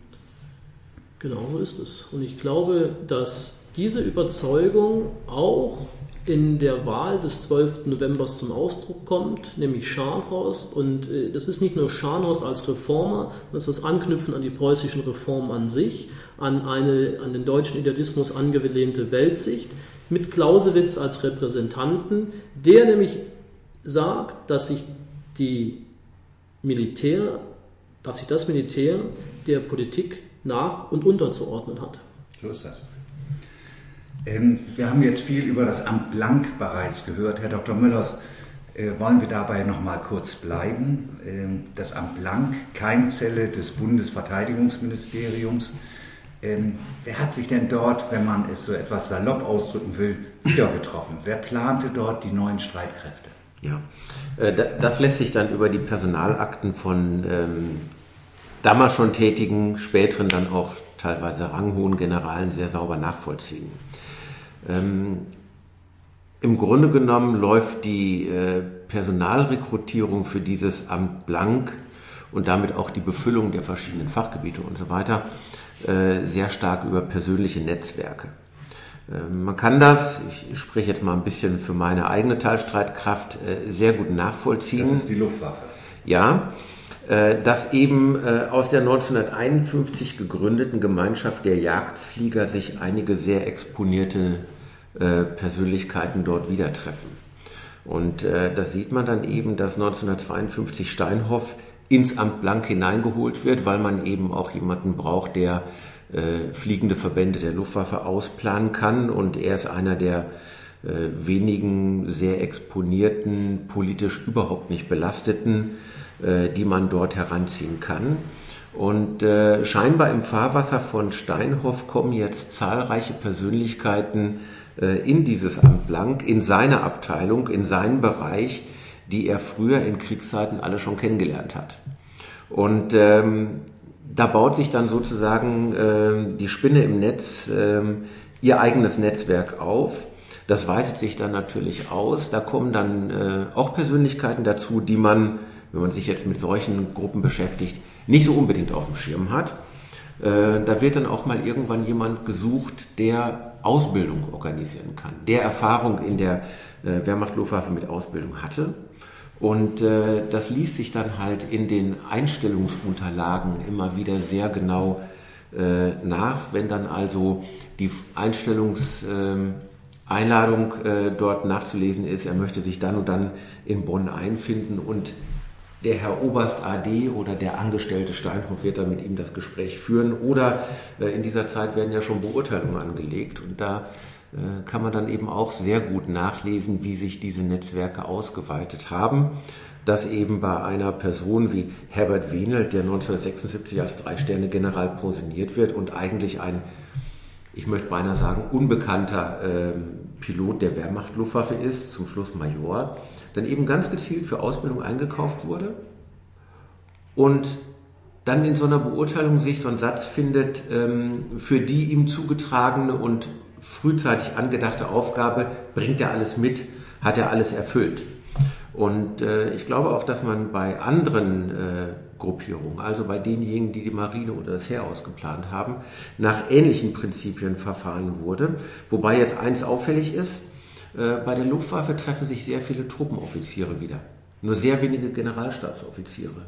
Speaker 2: Genau so ist es. Und ich glaube, dass diese Überzeugung auch in der Wahl des 12. November zum Ausdruck kommt, nämlich Scharnhorst. Und äh, das ist nicht nur Scharnhorst als Reformer, das ist das Anknüpfen an die preußischen Reformen an sich, an eine an den deutschen Idealismus angelehnte Weltsicht, mit Clausewitz als Repräsentanten, der nämlich sagt, dass sich die Militär, dass sich das Militär der Politik nach- und unterzuordnen hat.
Speaker 1: So ist das. Ähm, wir haben jetzt viel über das Amt Blank bereits gehört. Herr Dr. Müllers, äh, wollen wir dabei noch mal kurz bleiben? Ähm, das Amt Blank, Keimzelle des Bundesverteidigungsministeriums. Ähm, wer hat sich denn dort, wenn man es so etwas salopp ausdrücken will, wieder getroffen? Wer plante dort die neuen Streitkräfte?
Speaker 3: Ja, äh, das lässt sich dann über die Personalakten von damals schon tätigen, späteren dann auch teilweise ranghohen Generalen sehr sauber nachvollziehen. Ähm, Im Grunde genommen läuft die äh, Personalrekrutierung für dieses Amt blank und damit auch die Befüllung der verschiedenen Fachgebiete und so weiter äh, sehr stark über persönliche Netzwerke. Äh, man kann das, ich spreche jetzt mal ein bisschen für meine eigene Teilstreitkraft, äh, sehr gut nachvollziehen.
Speaker 1: Das ist die Luftwaffe.
Speaker 3: Ja, äh, dass eben aus der 1951 gegründeten Gemeinschaft der Jagdflieger sich einige sehr exponierte Persönlichkeiten dort wieder treffen. Und das sieht man dann eben, dass 1952 Steinhoff ins Amt Blank hineingeholt wird, weil man eben auch jemanden braucht, der äh, fliegende Verbände der Luftwaffe ausplanen kann. Und er ist einer der äh, wenigen sehr exponierten, politisch überhaupt nicht belasteten, äh, die man dort heranziehen kann. Und äh, scheinbar im Fahrwasser von Steinhoff kommen jetzt zahlreiche Persönlichkeiten äh, in dieses Amt Blank, in seine Abteilung, in seinen Bereich, die er früher in Kriegszeiten alle schon kennengelernt hat. Und ähm, da baut sich dann sozusagen äh, die Spinne im Netz äh, ihr eigenes Netzwerk auf. Das weitet sich dann natürlich aus. Da kommen dann äh, auch Persönlichkeiten dazu, die man, wenn man sich jetzt mit solchen Gruppen beschäftigt, nicht so unbedingt auf dem Schirm hat. Äh, da wird dann auch mal irgendwann jemand gesucht, der Ausbildung organisieren kann, der Erfahrung in der äh, Wehrmacht-Luftwaffe mit Ausbildung hatte und äh, das liest sich dann halt in den Einstellungsunterlagen immer wieder sehr genau äh, nach. Wenn dann also die Einstellungseinladung äh, dort nachzulesen ist, er möchte sich dann und dann in Bonn einfinden und der Herr Oberst AD oder der Angestellte Steinhoff wird dann mit ihm das Gespräch führen oder äh, in dieser Zeit werden ja schon Beurteilungen angelegt und da äh, kann man dann eben auch sehr gut nachlesen, wie sich diese Netzwerke ausgeweitet haben. Dass eben bei einer Person wie Herbert Wienelt, der 1976 als Drei-Sterne-General positioniert wird und eigentlich ein, ich möchte beinahe sagen, unbekannter äh, Pilot der Wehrmacht-Luftwaffe ist, zum Schluss Major, dann eben ganz gezielt für Ausbildung eingekauft wurde und dann in so einer Beurteilung sich so ein Satz findet, ähm, für die ihm zugetragene und frühzeitig angedachte Aufgabe, bringt er alles mit, hat er alles erfüllt. Und äh, ich glaube auch, dass man bei anderen äh, Gruppierungen, also bei denjenigen, die die Marine oder das Heer ausgeplant haben, nach ähnlichen Prinzipien verfahren wurde. Wobei jetzt eins auffällig ist, äh, bei der Luftwaffe treffen sich sehr viele Truppenoffiziere wieder. Nur sehr wenige Generalstabsoffiziere.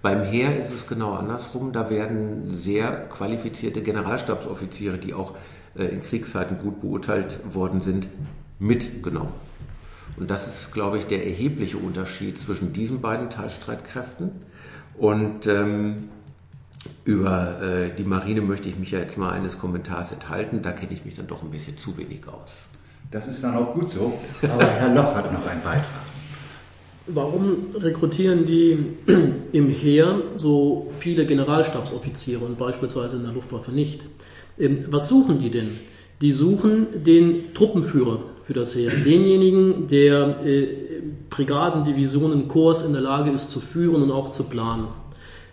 Speaker 3: Beim Heer ist es genau andersrum. Da werden sehr qualifizierte Generalstabsoffiziere, die auch äh, in Kriegszeiten gut beurteilt worden sind, mitgenommen. Und das ist, glaube ich, der erhebliche Unterschied zwischen diesen beiden Teilstreitkräften. Und ähm, über äh, die Marine möchte ich mich ja jetzt mal eines Kommentars enthalten. Da kenne ich mich dann doch ein bisschen zu wenig aus.
Speaker 1: Das ist dann auch gut so. Aber Herr Loch hat noch einen Beitrag.
Speaker 2: Warum rekrutieren die im Heer so viele Generalstabsoffiziere und beispielsweise in der Luftwaffe nicht? Ähm, was suchen die denn? Die suchen den Truppenführer für das Heer, denjenigen, der äh, Brigaden, Divisionen, Korps in der Lage ist zu führen und auch zu planen.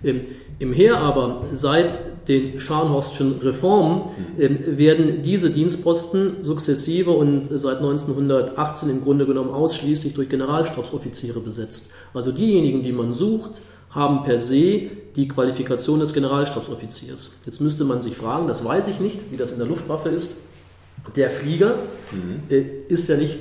Speaker 2: Ähm, Im Heer aber, seit den Scharnhorstschen Reformen, ähm, werden diese Dienstposten sukzessive und seit 1918 im Grunde genommen ausschließlich durch Generalstabsoffiziere besetzt. Also diejenigen, die man sucht, haben per se die Qualifikation des Generalstabsoffiziers. Jetzt müsste man sich fragen, das weiß ich nicht, wie das in der Luftwaffe ist. Der Flieger mhm. äh, ist ja nicht,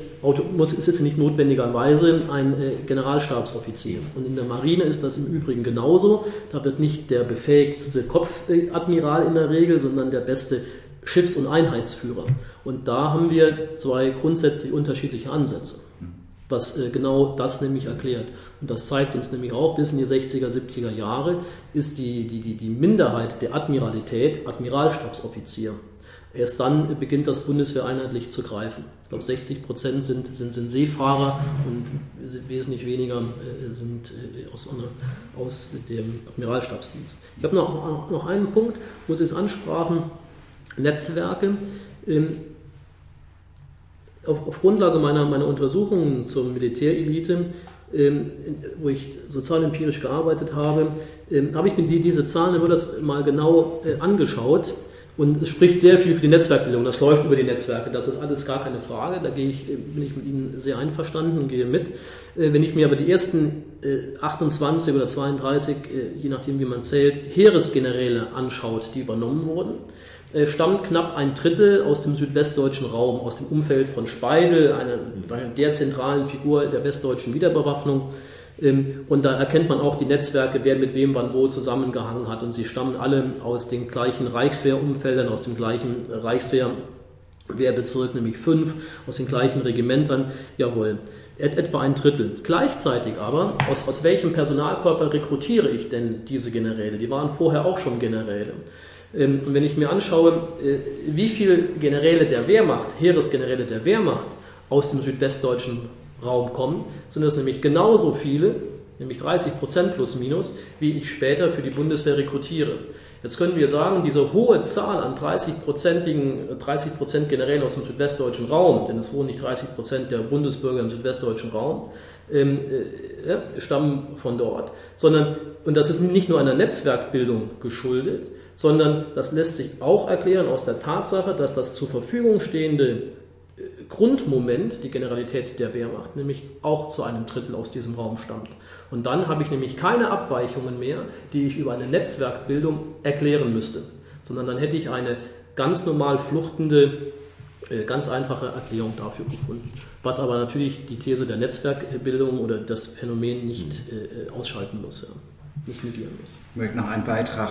Speaker 2: muss, ist jetzt nicht notwendigerweise ein äh, Generalstabsoffizier. Und in der Marine ist das im Übrigen genauso. Da wird nicht der befähigste Kopfadmiral in der Regel, sondern der beste Schiffs- und Einheitsführer. Und da haben wir zwei grundsätzlich unterschiedliche Ansätze, was äh, genau das nämlich erklärt. Und das zeigt uns nämlich auch, bis in die 60er, 70er Jahre ist die, die, die, die Minderheit der Admiralität Admiralstabsoffizier. Erst dann beginnt das Bundeswehr einheitlich zu greifen. Ich glaube, 60 Prozent sind, sind, sind Seefahrer und wesentlich weniger äh, sind äh, aus, aus dem Admiralstabsdienst. Ich habe noch, noch einen Punkt, wo Sie es ansprachen, Netzwerke. Ähm, auf, auf Grundlage meiner, meiner Untersuchungen zur Militärelite, ähm, wo ich sozialempirisch gearbeitet habe, ähm, habe ich mir die, diese Zahlen immer das mal genau äh, angeschaut. Und es spricht sehr viel für die Netzwerkbildung. Das läuft über die Netzwerke. Das ist alles gar keine Frage. Da gehe ich, äh, bin ich mit Ihnen sehr einverstanden und gehe mit. Äh, wenn ich mir aber die ersten 28 äh, oder 32, je nachdem wie man zählt, Heeresgeneräle anschaut, die übernommen wurden, äh, stammt knapp ein Drittel aus dem südwestdeutschen Raum, aus dem Umfeld von Speidel, einer der zentralen Figur der westdeutschen Wiederbewaffnung. Ähm, und da erkennt man auch die Netzwerke, wer mit wem wann wo zusammengehangen hat. Und sie stammen alle aus den gleichen Reichswehrumfeldern, aus dem gleichen Reichswehrbezirk, nämlich fünf, aus den gleichen Regimentern. Jawohl etwa ein Drittel. Gleichzeitig aber, aus, aus welchem Personalkörper rekrutiere ich denn diese Generäle? Die waren vorher auch schon Generäle. Ähm, und wenn ich mir anschaue, äh, wie viele Generäle der Wehrmacht, Heeresgeneräle der Wehrmacht aus dem südwestdeutschen Raum kommen, sind das nämlich genauso viele, nämlich 30 Prozent plus minus, wie ich später für die Bundeswehr rekrutiere. Jetzt können wir sagen, diese hohe Zahl an 30-prozentigen, 30 Prozent Generälen aus dem südwestdeutschen Raum, denn es wohnen nicht 30 Prozent der Bundesbürger im südwestdeutschen Raum, ähm, äh, stammen von dort, sondern, und das ist nicht nur einer Netzwerkbildung geschuldet, sondern das lässt sich auch erklären aus der Tatsache, dass das zur Verfügung stehende äh, Grundmoment, die Generalität der Wehrmacht, nämlich auch zu einem Drittel aus diesem Raum stammt. Und dann habe ich nämlich keine Abweichungen mehr, die ich über eine Netzwerkbildung erklären müsste, sondern dann hätte ich eine ganz normal fluchtende, äh, ganz einfache Erklärung dafür gefunden. Was aber natürlich die These der Netzwerkbildung oder das Phänomen nicht äh, ausschalten muss. Ja nicht negieren muss.
Speaker 1: Ich möchte noch einen Beitrag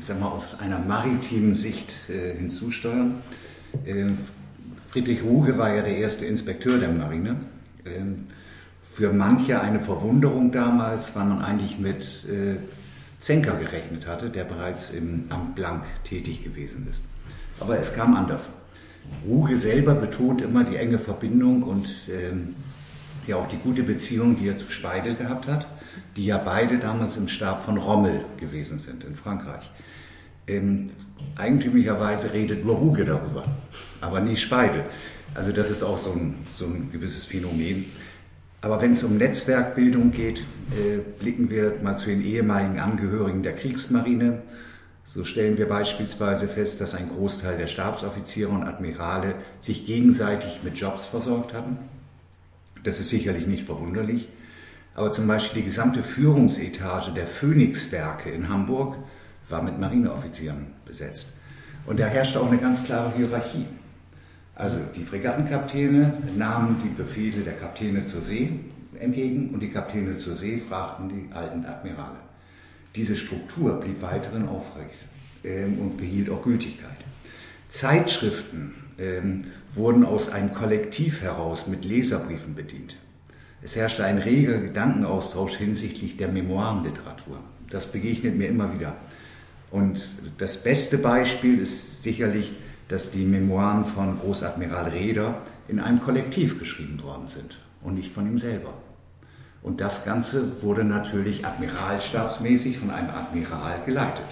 Speaker 1: sag mal, aus einer maritimen Sicht äh, hinzusteuern. Äh, Friedrich Ruge war ja der erste Inspekteur der Marine. Äh, für manche eine Verwunderung damals, weil man eigentlich mit äh, Zenker gerechnet hatte, der bereits im Amt Blank tätig gewesen ist. Aber es kam anders. Ruge selber betont immer die enge Verbindung und ähm, ja auch die gute Beziehung, die er zu Speidel gehabt hat die ja beide damals im Stab von Rommel gewesen sind in Frankreich. Eigentümlicherweise redet nur Ruge darüber, aber nie Speidel. Also das ist auch so ein, so ein gewisses Phänomen. Aber wenn es um Netzwerkbildung geht, äh, blicken wir mal zu den ehemaligen Angehörigen der Kriegsmarine. So stellen wir beispielsweise fest, dass ein Großteil der Stabsoffiziere und Admirale sich gegenseitig mit Jobs versorgt hatten. Das ist sicherlich nicht verwunderlich. Aber zum Beispiel die gesamte Führungsetage der Phoenix-Werke in Hamburg war mit Marineoffizieren besetzt. Und da herrschte auch eine ganz klare Hierarchie. Also die Fregattenkapitäne nahmen die Befehle der Kapitäne zur See entgegen und die Kapitäne zur See fragten die alten Admirale. Diese Struktur blieb weiterhin aufrecht ähm, und behielt auch Gültigkeit. Zeitschriften ähm, wurden aus einem Kollektiv heraus mit Leserbriefen bedient. Es herrschte ein reger Gedankenaustausch hinsichtlich der Memoirenliteratur. Das begegnet mir immer wieder. Und das beste Beispiel ist sicherlich, dass die Memoiren von Großadmiral Reder in einem Kollektiv geschrieben worden sind und nicht von ihm selber. Und das Ganze wurde natürlich admiralstabsmäßig von einem Admiral geleitet.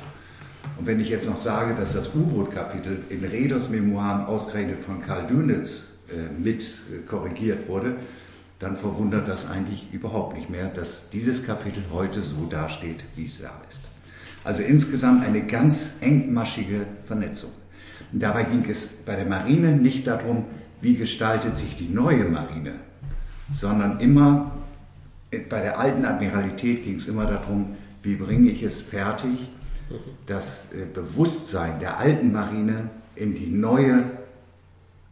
Speaker 1: Und wenn ich jetzt noch sage, dass das U-Boot-Kapitel in Reders Memoiren ausgerechnet von Karl Dönitz äh, mit äh, korrigiert wurde, dann verwundert das eigentlich überhaupt nicht mehr, dass dieses Kapitel heute so dasteht, wie es da ist. Also insgesamt eine ganz engmaschige Vernetzung. Und dabei ging es bei der Marine nicht darum, wie gestaltet sich die neue Marine, sondern immer bei der alten Admiralität ging es immer darum, Wie bringe ich es fertig, das äh, Bewusstsein der alten Marine in die neue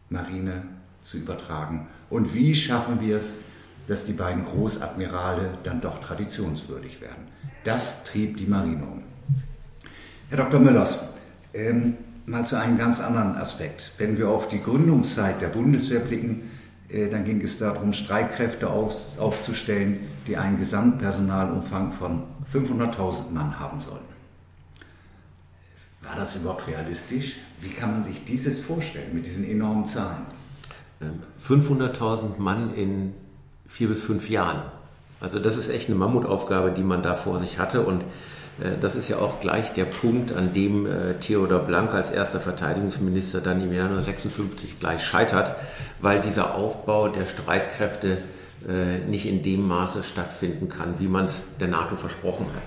Speaker 1: Marine zu übertragen? Und wie schaffen wir es, dass die beiden Großadmirale dann doch traditionswürdig werden? Das trieb die Marine um. Herr Dr. Müllers, ähm, mal zu einem ganz anderen Aspekt. Wenn wir auf die Gründungszeit der Bundeswehr blicken, äh, dann ging es darum, Streitkräfte auf, aufzustellen, die einen Gesamtpersonalumfang von 500.000 Mann haben sollten. War das überhaupt realistisch? Wie kann man sich dieses vorstellen mit diesen enormen Zahlen?
Speaker 3: 500.000 ähm, Mann in vier bis fünf Jahren. Also das ist echt eine Mammutaufgabe, die man da vor sich hatte und das ist ja auch gleich der Punkt, an dem äh, Theodor Blank als erster Verteidigungsminister dann im Januar 56 gleich scheitert, weil dieser Aufbau der Streitkräfte äh, nicht in dem Maße stattfinden kann, wie man es der NATO versprochen hat.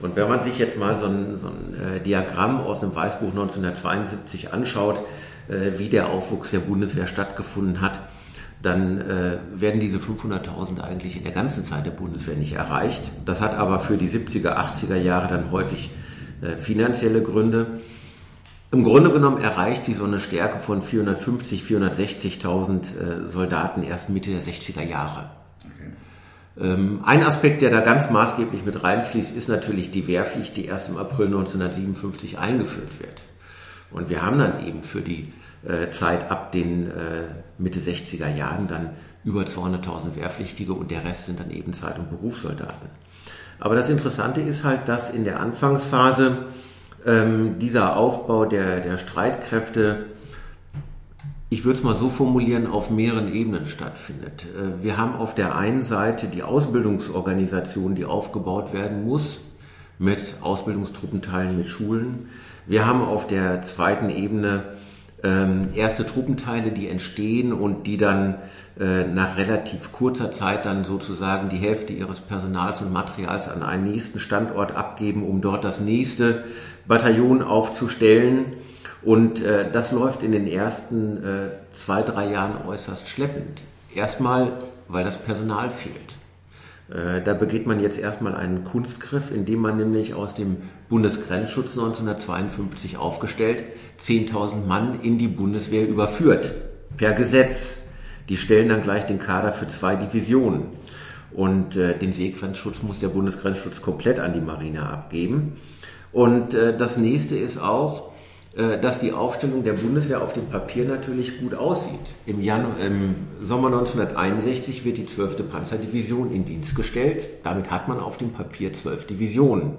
Speaker 3: Und wenn man sich jetzt mal so ein, so ein Diagramm aus einem Weißbuch 1972 anschaut, wie der Aufwuchs der Bundeswehr stattgefunden hat, dann äh, werden diese 500.000 eigentlich in der ganzen Zeit der Bundeswehr nicht erreicht. Das hat aber für die 70er, 80er Jahre dann häufig äh, finanzielle Gründe. Im Grunde genommen erreicht sie so eine Stärke von 450, 460.000 äh, Soldaten erst Mitte der 60er Jahre. Okay. Ähm, ein Aspekt, der da ganz maßgeblich mit reinfließt, ist natürlich die Wehrpflicht, die erst im April 1957 eingeführt wird. Und wir haben dann eben für die Zeit ab den äh, Mitte 60er Jahren dann über 200.000 Wehrpflichtige und der Rest sind dann eben Zeit- und Berufssoldaten. Aber das Interessante ist halt, dass in der Anfangsphase ähm, dieser Aufbau der, der Streitkräfte, ich würde es mal so formulieren, auf mehreren Ebenen stattfindet. Äh, wir haben auf der einen Seite die Ausbildungsorganisation, die aufgebaut werden muss, mit Ausbildungstruppenteilen, mit Schulen. Wir haben auf der zweiten Ebene ähm, erste Truppenteile, die entstehen und die dann äh, nach relativ kurzer Zeit dann sozusagen die Hälfte ihres Personals und Materials an einen nächsten Standort abgeben, um dort das nächste Bataillon aufzustellen. Und äh, das läuft in den ersten äh, zwei, drei Jahren äußerst schleppend. Erstmal, weil das Personal fehlt. Äh, da begeht man jetzt erstmal einen Kunstgriff, indem man nämlich aus dem Bundesgrenzschutz 1952 aufgestellt 10.000 Mann in die Bundeswehr überführt. Per Gesetz. Die stellen dann gleich den Kader für zwei Divisionen. Und äh, den Seegrenzschutz muss der Bundesgrenzschutz komplett an die Marine abgeben. Und äh, das nächste ist auch, dass die Aufstellung der Bundeswehr auf dem Papier natürlich gut aussieht. Im, Januar, im Sommer 1961 wird die 12. Panzerdivision in Dienst gestellt. Damit hat man auf dem Papier 12 Divisionen.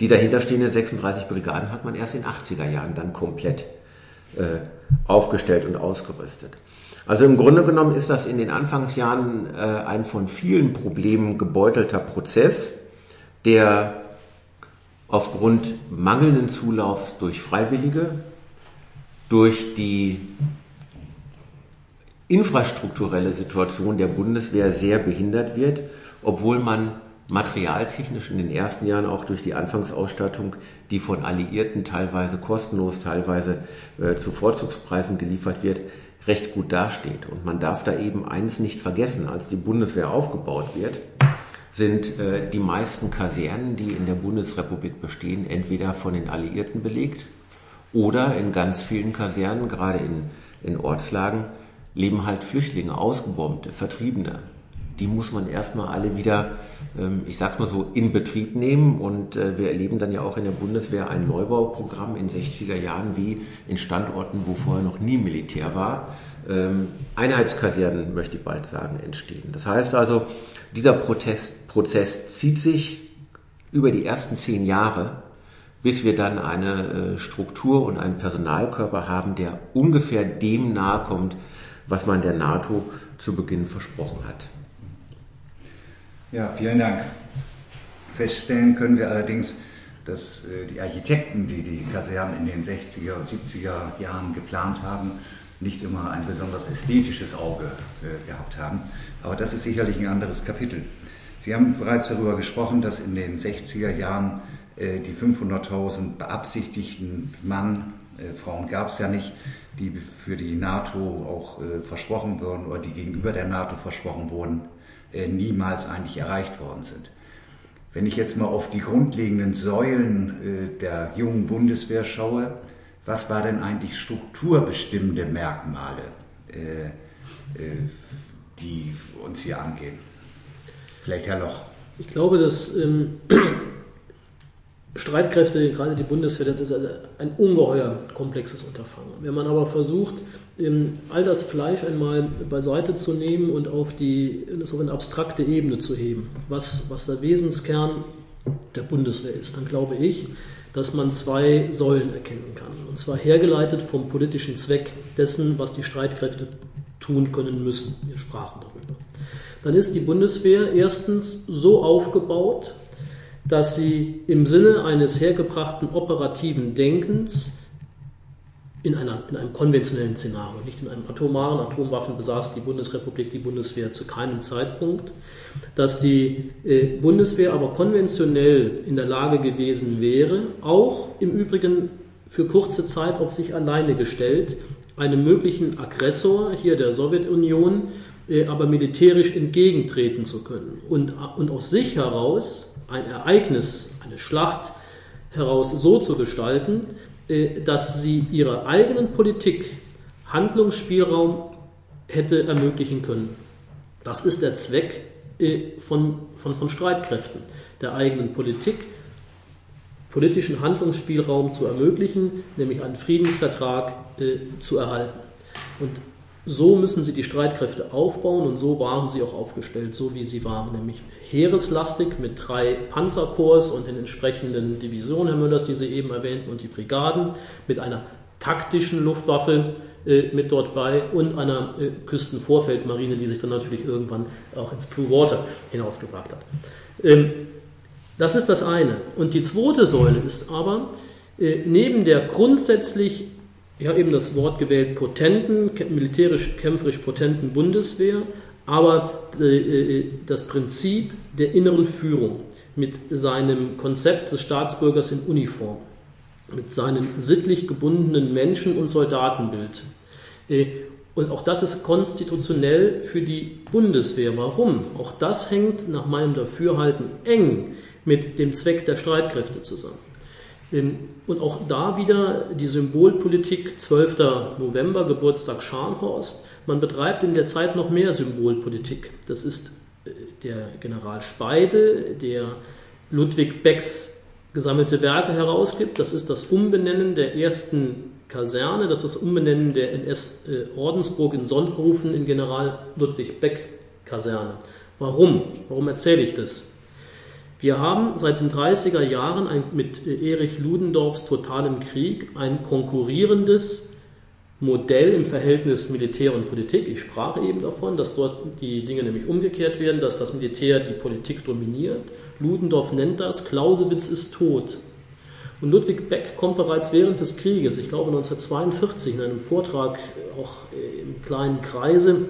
Speaker 3: Die dahinterstehenden 36 Brigaden hat man erst in den 80er Jahren dann komplett äh, aufgestellt und ausgerüstet. Also im Grunde genommen ist das in den Anfangsjahren äh, ein von vielen Problemen gebeutelter Prozess, der aufgrund mangelnden Zulaufs durch Freiwillige, durch die infrastrukturelle Situation der Bundeswehr sehr behindert wird, obwohl man materialtechnisch in den ersten Jahren auch durch die Anfangsausstattung, die von Alliierten teilweise kostenlos, teilweise äh, zu Vorzugspreisen geliefert wird, recht gut dasteht. Und man darf da eben eins nicht vergessen, als die Bundeswehr aufgebaut wird, sind äh, die meisten Kasernen, die in der Bundesrepublik bestehen, entweder von den Alliierten belegt oder in ganz vielen Kasernen, gerade in, in Ortslagen, leben halt Flüchtlinge, Ausgebombte, Vertriebene die muss man erstmal alle wieder, ähm, ich sag's mal so, in Betrieb nehmen. Und äh, wir erleben dann ja auch in der Bundeswehr ein Neubauprogramm in 60er Jahren, wie in Standorten, wo vorher noch nie Militär war, ähm, Einheitskasernen, möchte ich bald sagen, entstehen. Das heißt also, dieser Protest, Prozess zieht sich über die ersten zehn Jahre, bis wir dann eine äh, Struktur und einen Personalkörper haben, der ungefähr dem nahe kommt, was man der NATO zu Beginn versprochen hat.
Speaker 1: Ja, vielen Dank. Feststellen können wir allerdings, dass äh, die Architekten, die die Kasernen in den 60er und 70er Jahren geplant haben, nicht immer ein besonders ästhetisches Auge äh, gehabt haben. Aber das ist sicherlich ein anderes Kapitel. Sie haben bereits darüber gesprochen, dass in den 60er Jahren äh, die 500.000 beabsichtigten Mann, Frauen gab es ja nicht, die für die NATO auch versprochen wurden oder die gegenüber der NATO versprochen wurden, äh, niemals eigentlich erreicht worden sind. Wenn ich jetzt mal auf die grundlegenden Säulen äh, der jungen Bundeswehr schaue, was war denn eigentlich strukturbestimmende Merkmale, äh, äh, die uns hier angehen? Vielleicht Herr Loch.
Speaker 2: Ich glaube, dass ähm, Streitkräfte, gerade die Bundeswehr, das ist ein ungeheuer komplexes Unterfangen. Wenn man aber versucht, all das Fleisch einmal beiseite zu nehmen und auf, die, auf eine abstrakte Ebene zu heben, was, was der Wesenskern der Bundeswehr ist, dann glaube ich, dass man zwei Säulen erkennen kann. Und zwar hergeleitet vom politischen Zweck dessen, was die Streitkräfte tun können müssen. Wir sprachen darüber. Dann ist die Bundeswehr erstens so aufgebaut, dass sie im Sinne eines hergebrachten operativen Denkens in, einer, in einem konventionellen Szenario, nicht in einem atomaren. Atomwaffen besaß die Bundesrepublik, die Bundeswehr zu keinem Zeitpunkt. Dass die äh, Bundeswehr aber konventionell in der Lage gewesen wäre, auch im Übrigen für kurze Zeit auf sich alleine gestellt, einem möglichen Aggressor, hier der Sowjetunion, aber militärisch entgegentreten zu können und, und aus sich heraus ein Ereignis, eine Schlacht heraus so zu gestalten, äh, dass sie ihrer eigenen Politik Handlungsspielraum hätte ermöglichen können. Das ist der Zweck äh, von, von, von Streitkräften, der eigenen Politik, politischen Handlungsspielraum zu ermöglichen, nämlich einen Friedensvertrag äh, zu erhalten. Und so müssen sie die Streitkräfte aufbauen und so waren sie auch aufgestellt, so wie sie waren, nämlich heereslastig mit drei Panzerkorps und den entsprechenden Divisionen, Herr Müllers, die Sie eben erwähnten, und die Brigaden mit einer taktischen Luftwaffe äh, mit dort bei und einer äh, Küstenvorfeldmarine, die sich dann natürlich irgendwann auch ins Blue Water hinausgebracht hat. Ähm, das ist das eine. Und die zweite Säule ist aber, äh, neben der grundsätzlich ich habe eben das Wort gewählt, potenten, militärisch kämpferisch potenten Bundeswehr, aber äh, äh, das Prinzip der inneren Führung mit seinem Konzept des Staatsbürgers in Uniform, mit seinem sittlich gebundenen Menschen- und Soldatenbild. Äh, und auch das ist konstitutionell für die Bundeswehr. Warum? Auch das hängt nach meinem Dafürhalten eng mit dem Zweck der Streitkräfte zusammen. Ähm, und auch da wieder die Symbolpolitik 12. November, Geburtstag Scharnhorst. Man betreibt in der Zeit noch mehr Symbolpolitik. Das ist äh, der General Speidel, der Ludwig Becks gesammelte Werke herausgibt. Das ist das Umbenennen der ersten Kaserne, das ist das Umbenennen der NS Ordensburg in Sonthofen in General Ludwig Beck Kaserne. Warum? Warum erzähle ich das? Wir haben seit den 30er Jahren ein, mit Erich Ludendorffs totalem Krieg ein konkurrierendes Modell im Verhältnis Militär und Politik. Ich sprach eben davon, dass dort die Dinge nämlich umgekehrt werden, dass das Militär die Politik dominiert. Ludendorff nennt das, Clausewitz ist tot. Und Ludwig Beck kommt bereits während des Krieges, ich glaube 1942, in einem Vortrag auch im kleinen Kreise,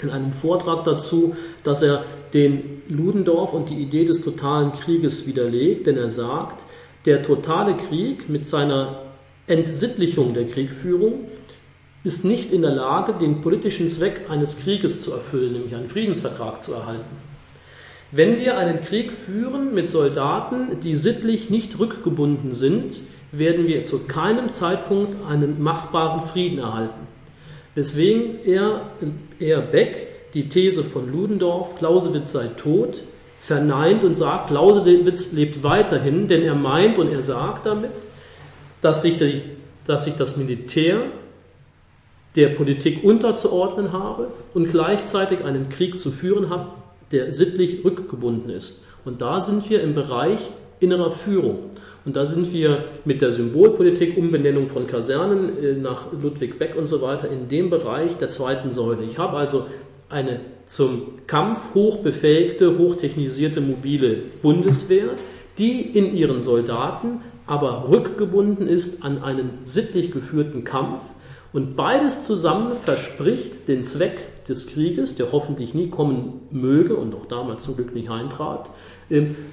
Speaker 2: in einem Vortrag dazu, dass er den Ludendorff und die Idee des totalen Krieges widerlegt, denn er sagt, der totale Krieg mit seiner Entsittlichung der Kriegführung ist nicht in der Lage, den politischen Zweck eines Krieges zu erfüllen, nämlich einen Friedensvertrag zu erhalten. Wenn wir einen Krieg führen mit Soldaten, die sittlich nicht rückgebunden sind, werden wir zu keinem Zeitpunkt einen machbaren Frieden erhalten. Weswegen er, er Beck die These von Ludendorff, Clausewitz sei tot, verneint und sagt, Clausewitz lebt weiterhin, denn er meint und er sagt damit, dass sich, die, dass sich das Militär der Politik unterzuordnen habe und gleichzeitig einen Krieg zu führen hat, der sittlich rückgebunden ist. Und da sind wir im Bereich innerer Führung. Und da sind wir mit der Symbolpolitik, Umbenennung von Kasernen äh, nach Ludwig Beck und so weiter in dem Bereich der zweiten Säule. Ich habe also eine zum Kampf hochbefähigte, hochtechnisierte mobile Bundeswehr, die in ihren Soldaten aber rückgebunden ist an einen sittlich geführten Kampf. Und beides zusammen verspricht den Zweck des Krieges, der hoffentlich nie kommen möge und auch damals zum Glück nicht eintrat,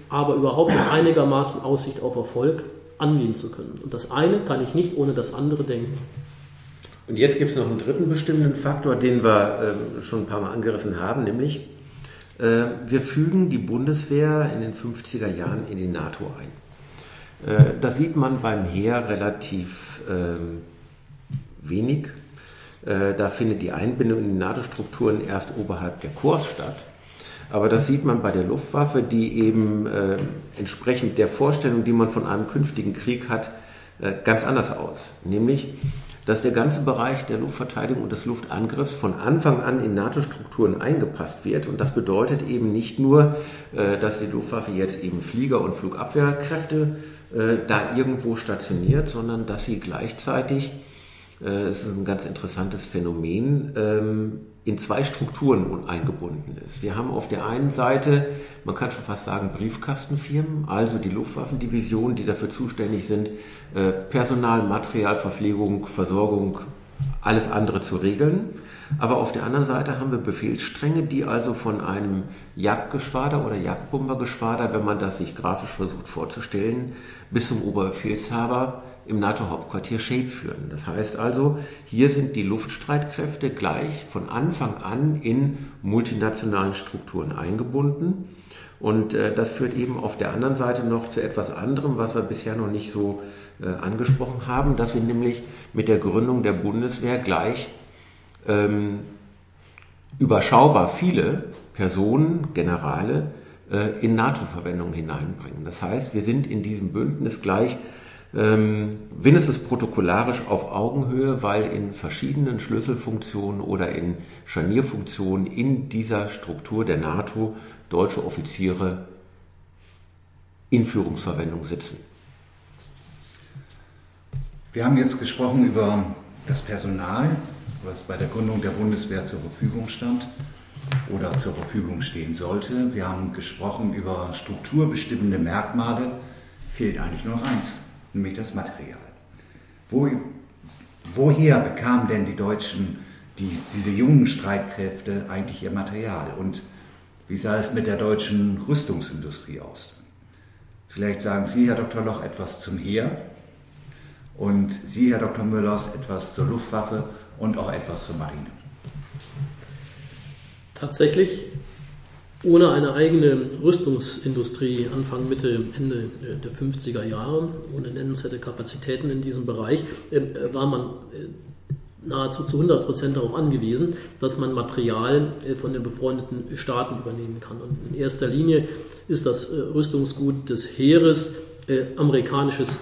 Speaker 2: aber überhaupt mit einigermaßen Aussicht auf Erfolg angehen zu können. Und das eine kann ich nicht ohne das andere denken.
Speaker 3: Und jetzt gibt es noch einen dritten bestimmenden Faktor, den wir äh, schon ein paar Mal angerissen haben, nämlich Äh, wir fügen die Bundeswehr in den 50er Jahren in die NATO ein. Äh, das sieht man beim Heer relativ ähm, wenig. Äh, da findet die Einbindung in die NATO-Strukturen erst oberhalb der Korps statt. Aber das sieht man bei der Luftwaffe, die eben äh, entsprechend der Vorstellung, die man von einem künftigen Krieg hat, äh, ganz anders aus. Nämlich, dass der ganze Bereich der Luftverteidigung und des Luftangriffs von Anfang an in NATO-Strukturen eingepasst wird. Und das bedeutet eben nicht nur, äh, dass die Luftwaffe jetzt eben Flieger- und Flugabwehrkräfte äh, da irgendwo stationiert, sondern dass sie gleichzeitig, äh, es ist ein ganz interessantes Phänomen, ähm, in zwei Strukturen eingebunden ist. Wir haben auf der einen Seite, man kann schon fast sagen, Briefkastenfirmen, also die Luftwaffendivisionen, die dafür zuständig sind, äh, Personal, Material, Verpflegung, Versorgung, alles andere zu regeln. Aber auf der anderen Seite haben wir Befehlsstränge, die also von einem Jagdgeschwader oder Jagdbombergeschwader, wenn man das sich grafisch versucht vorzustellen, bis zum Oberbefehlshaber im NATO-Hauptquartier Shape führen. Das heißt also, hier sind die Luftstreitkräfte gleich von Anfang an in multinationalen Strukturen eingebunden. Und äh, das führt eben auf der anderen Seite noch zu etwas anderem, was wir bisher noch nicht so äh, angesprochen haben, dass wir nämlich mit der Gründung der Bundeswehr gleich ähm, überschaubar viele Personen, Generale äh, in NATO-Verwendung hineinbringen. Das heißt, wir sind in diesem Bündnis gleich ähm, wenigstens protokollarisch auf Augenhöhe, weil in verschiedenen Schlüsselfunktionen oder in Scharnierfunktionen in dieser Struktur der NATO deutsche Offiziere in Führungsverwendung sitzen.
Speaker 1: Wir haben jetzt gesprochen über das Personal, was bei der Gründung der Bundeswehr zur Verfügung stand oder zur Verfügung stehen sollte. Wir haben gesprochen über strukturbestimmende Merkmale. Fehlt eigentlich nur eins, nämlich das Material. Wo, woher bekamen denn die Deutschen, die, diese jungen Streitkräfte, eigentlich ihr Material? Und wie sah es mit der deutschen Rüstungsindustrie aus? Vielleicht sagen Sie, Herr Dr. Loch, etwas zum Heer und Sie, Herr Dr. Müllers, etwas zur Luftwaffe und auch etwas zur Marine.
Speaker 2: Tatsächlich ohne eine eigene Rüstungsindustrie Anfang, Mitte, Ende der 50er Jahre, ohne nennenswerte Kapazitäten in diesem Bereich, äh, war man äh, nahezu zu 100 Prozent darauf angewiesen, dass man Material äh, von den befreundeten Staaten übernehmen kann. Und in erster Linie ist das Rüstungsgut des Heeres amerikanisches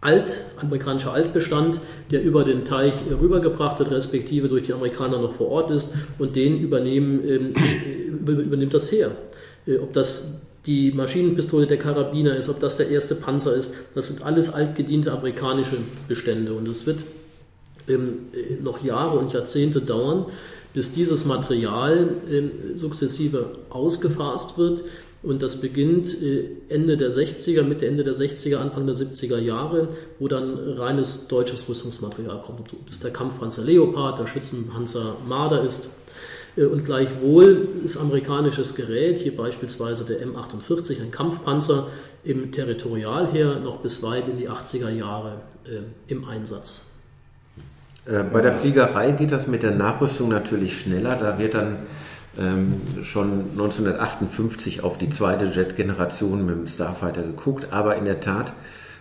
Speaker 2: Alt, amerikanischer Altbestand, der über den Teich rübergebracht wird, respektive durch die Amerikaner noch vor Ort ist. Und den übernehmen, ähm, übernimmt das Heer. Äh, ob das die Maschinenpistole der Karabiner ist, ob das der erste Panzer ist, das sind alles altgediente amerikanische Bestände. Und es wird ähm, äh, noch Jahre und Jahrzehnte dauern, bis dieses Material ähm, sukzessive ausgefasst wird und das beginnt äh, Ende der 60er, Mitte Ende der 60er, Anfang der 70er Jahre, wo dann reines deutsches Rüstungsmaterial kommt. Ob es der Kampfpanzer Leopard, der Schützenpanzer Marder ist. Äh, und gleichwohl ist amerikanisches Gerät, hier beispielsweise der M48, ein Kampfpanzer, im Territorialheer noch bis weit in die 80er Jahre äh, im Einsatz.
Speaker 3: Bei der Fliegerei geht das mit der Nachrüstung natürlich schneller. Da wird dann ähm, schon 1958 auf die zweite Jet-Generation mit dem Starfighter geguckt, aber in der Tat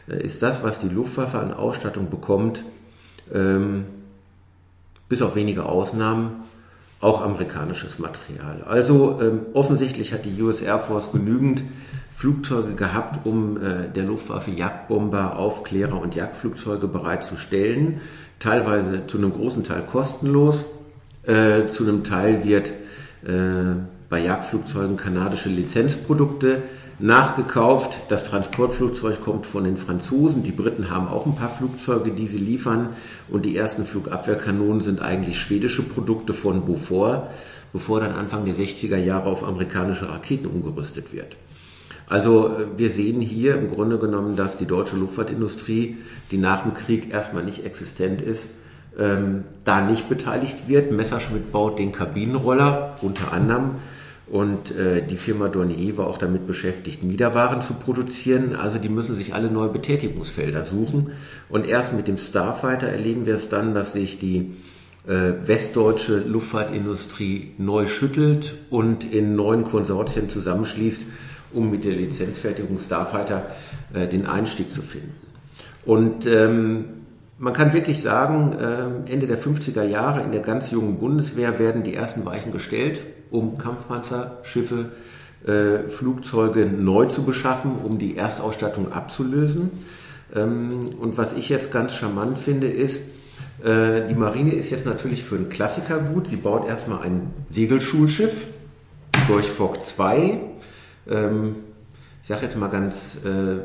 Speaker 3: äh, ist das, was die Luftwaffe an Ausstattung bekommt, ähm, bis auf wenige Ausnahmen auch amerikanisches Material. Also ähm, offensichtlich hat die US Air Force genügend Flugzeuge gehabt, um äh, der Luftwaffe Jagdbomber, Aufklärer und Jagdflugzeuge bereitzustellen. Teilweise zu einem großen Teil kostenlos. Äh, zu einem Teil wird bei Jagdflugzeugen kanadische Lizenzprodukte nachgekauft. Das Transportflugzeug kommt von den Franzosen. Die Briten haben auch ein paar Flugzeuge, die sie liefern. Und die ersten Flugabwehrkanonen sind eigentlich schwedische Produkte von Beaufort, bevor dann Anfang der 60er Jahre auf amerikanische Raketen umgerüstet wird. Also äh, wir sehen hier im Grunde genommen, dass die deutsche Luftfahrtindustrie, die nach dem Krieg erstmal nicht existent ist, ähm, da nicht beteiligt wird. Messerschmitt baut den Kabinenroller unter anderem und äh, die Firma Dornier war auch damit beschäftigt, Miederwaren zu produzieren. Also die müssen sich alle neue Betätigungsfelder suchen. Und erst mit dem Starfighter erleben wir es dann, dass sich die äh, westdeutsche Luftfahrtindustrie neu schüttelt und in neuen Konsortien zusammenschließt, um mit der Lizenzfertigung Starfighter äh, den Einstieg zu finden. Und ähm, man kann wirklich sagen, äh, Ende der 50er Jahre in der ganz jungen Bundeswehr werden die ersten Weichen gestellt, um Kampfpanzer, Schiffe, äh, Flugzeuge neu zu beschaffen, um die Erstausstattung abzulösen. Ähm, und was ich jetzt ganz charmant finde, ist, äh, die Marine ist jetzt natürlich für einen Klassiker gut. Sie baut erstmal ein Segelschulschiff, durch Fock 2. Ähm, ich sage jetzt mal ganz äh,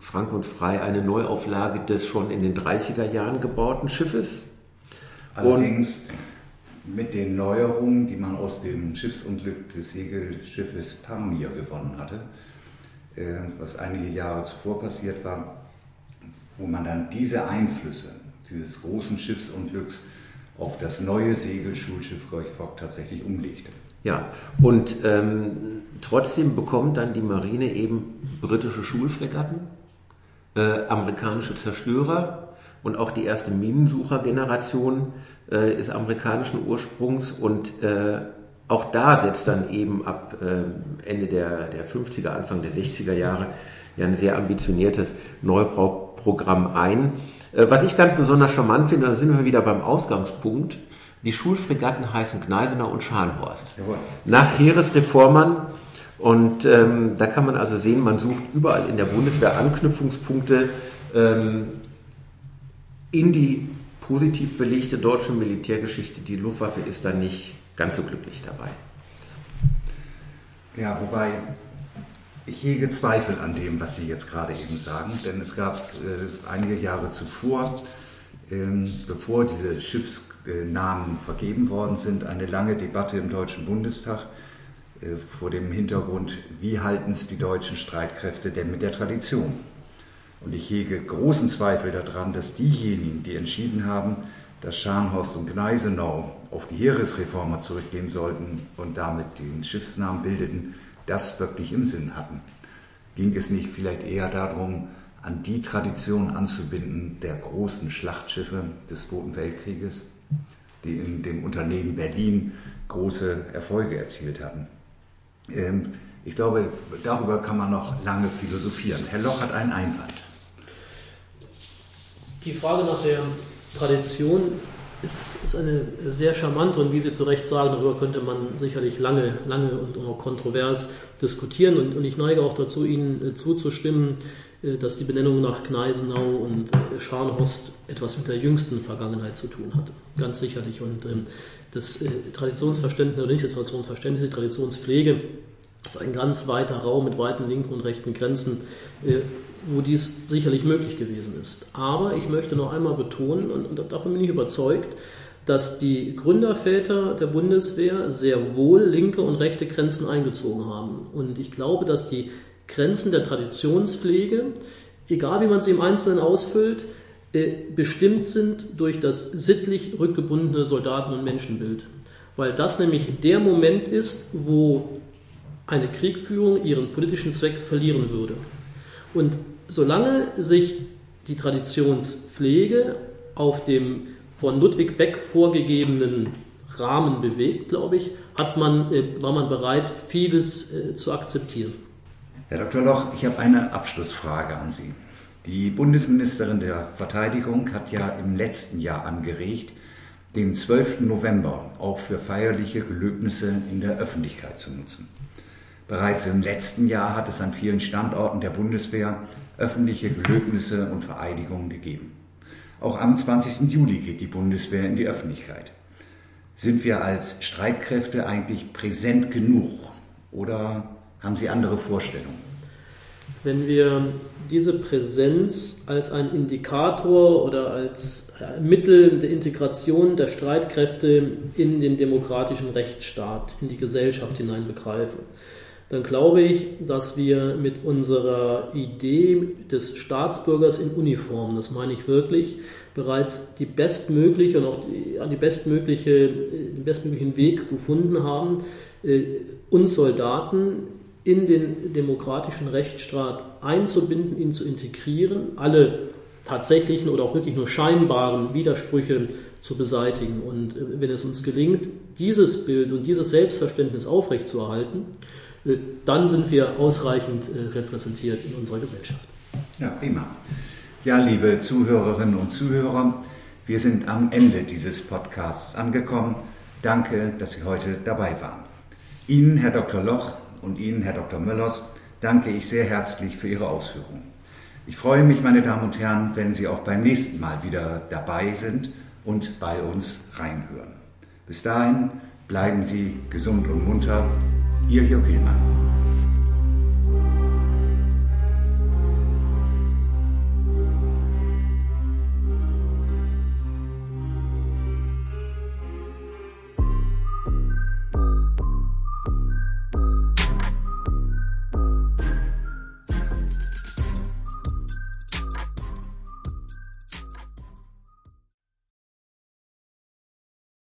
Speaker 3: frank und frei, eine Neuauflage des schon in den 30er Jahren gebauten Schiffes.
Speaker 1: Allerdings und mit den Neuerungen, die man aus dem Schiffsunglück des Segelschiffes Pamir gewonnen hatte, äh, was einige Jahre zuvor passiert war, wo man dann diese Einflüsse dieses großen Schiffsunglücks auf das neue Segelschulschiff Gorch Fock tatsächlich umlegte.
Speaker 3: Ja, und ähm, trotzdem bekommt dann die Marine eben britische Schulfregatten, äh, amerikanische Zerstörer und auch die erste Minensuchergeneration äh, ist amerikanischen Ursprungs und äh, auch da setzt dann eben ab äh, Ende der, der 50er, Anfang der 60er Jahre ja ein sehr ambitioniertes Neubauprogramm ein. Äh, was ich ganz besonders charmant finde, da sind wir wieder beim Ausgangspunkt, die Schulfregatten heißen Gneisenau und Scharnhorst. Jawohl. Nach Heeresreformern. Und ähm, da kann man also sehen, man sucht überall in der Bundeswehr Anknüpfungspunkte ähm, in die positiv belegte deutsche Militärgeschichte. Die Luftwaffe ist da nicht ganz so glücklich dabei.
Speaker 1: Ja, wobei ich hege Zweifel an dem, was Sie jetzt gerade eben sagen, denn es gab äh, einige Jahre zuvor, ähm, bevor diese Schiffsnamen vergeben worden sind, eine lange Debatte im Deutschen Bundestag vor dem Hintergrund, wie halten es die deutschen Streitkräfte denn mit der Tradition? Und ich hege großen Zweifel daran, dass diejenigen, die entschieden haben, dass Scharnhorst und Gneisenau auf die Heeresreformer zurückgehen sollten und damit den Schiffsnamen bildeten, das wirklich im Sinn hatten. Ging es nicht vielleicht eher darum, an die Tradition anzubinden der großen Schlachtschiffe des Zweiten Weltkrieges, die in dem Unternehmen Berlin große Erfolge erzielt hatten? Ähm, ich glaube, darüber kann man noch lange philosophieren. Herr Loch hat einen Einwand.
Speaker 2: Die Frage nach der Tradition ist, ist eine sehr charmante und wie Sie zu Recht sagen, darüber könnte man sicherlich lange, lange und auch kontrovers diskutieren. Und, und ich neige auch dazu, Ihnen äh, zuzustimmen, äh, dass die Benennung nach Gneisenau und äh, Scharnhorst etwas mit der jüngsten Vergangenheit zu tun hat. Ganz sicherlich. Und ähm, das Traditionsverständnis oder nicht das Traditionsverständnis, die Traditionspflege ist ein ganz weiter Raum mit weiten linken und rechten Grenzen, wo dies sicherlich möglich gewesen ist. Aber ich möchte noch einmal betonen, und, davon bin ich überzeugt, dass die Gründerväter der Bundeswehr sehr wohl linke und rechte Grenzen eingezogen haben. Und ich glaube, dass die Grenzen der Traditionspflege, egal wie man sie im Einzelnen ausfüllt, äh, bestimmt sind durch das sittlich rückgebundene Soldaten- und Menschenbild. Weil das nämlich der Moment ist, wo eine Kriegführung ihren politischen Zweck verlieren würde. Und solange sich die Traditionspflege auf dem von Ludwig Beck vorgegebenen Rahmen bewegt, glaube ich, hat man, äh, war man bereit, vieles äh, zu akzeptieren.
Speaker 1: Herr Dr. Loch, ich habe eine Abschlussfrage an Sie. Die Bundesministerin der Verteidigung hat ja im letzten Jahr angeregt, den 12. November auch für feierliche Gelöbnisse in der Öffentlichkeit zu nutzen. Bereits im letzten Jahr hat es an vielen Standorten der Bundeswehr öffentliche Gelöbnisse und Vereidigungen gegeben. Auch am 20. Juli geht die Bundeswehr in die Öffentlichkeit. Sind wir als Streitkräfte eigentlich präsent genug oder haben Sie andere Vorstellungen?
Speaker 2: Wenn wir diese Präsenz als ein Indikator oder als Mittel der Integration der Streitkräfte in den demokratischen Rechtsstaat, in die Gesellschaft hinein begreifen, dann glaube ich, dass wir mit unserer Idee des Staatsbürgers in Uniform, das meine ich wirklich, bereits die bestmögliche und auch die, die bestmögliche, den bestmöglichen Weg gefunden haben, äh, uns Soldaten in den demokratischen Rechtsstaat einzubinden, ihn zu integrieren, alle tatsächlichen oder auch wirklich nur scheinbaren Widersprüche zu beseitigen. Und äh, wenn es uns gelingt, dieses Bild und dieses Selbstverständnis aufrechtzuerhalten, äh, dann sind wir ausreichend äh, repräsentiert in unserer Gesellschaft.
Speaker 1: Ja, prima. Ja, liebe Zuhörerinnen und Zuhörer, wir sind am Ende dieses Podcasts angekommen. Danke, dass Sie heute dabei waren. Ihnen, Herr Dr. Loch, und Ihnen, Herr Dr. Möllers, danke ich sehr herzlich für Ihre Ausführungen. Ich freue mich, meine Damen und Herren, wenn Sie auch beim nächsten Mal wieder dabei sind und bei uns reinhören. Bis dahin bleiben Sie gesund und munter. Ihr Jörg Hillmann.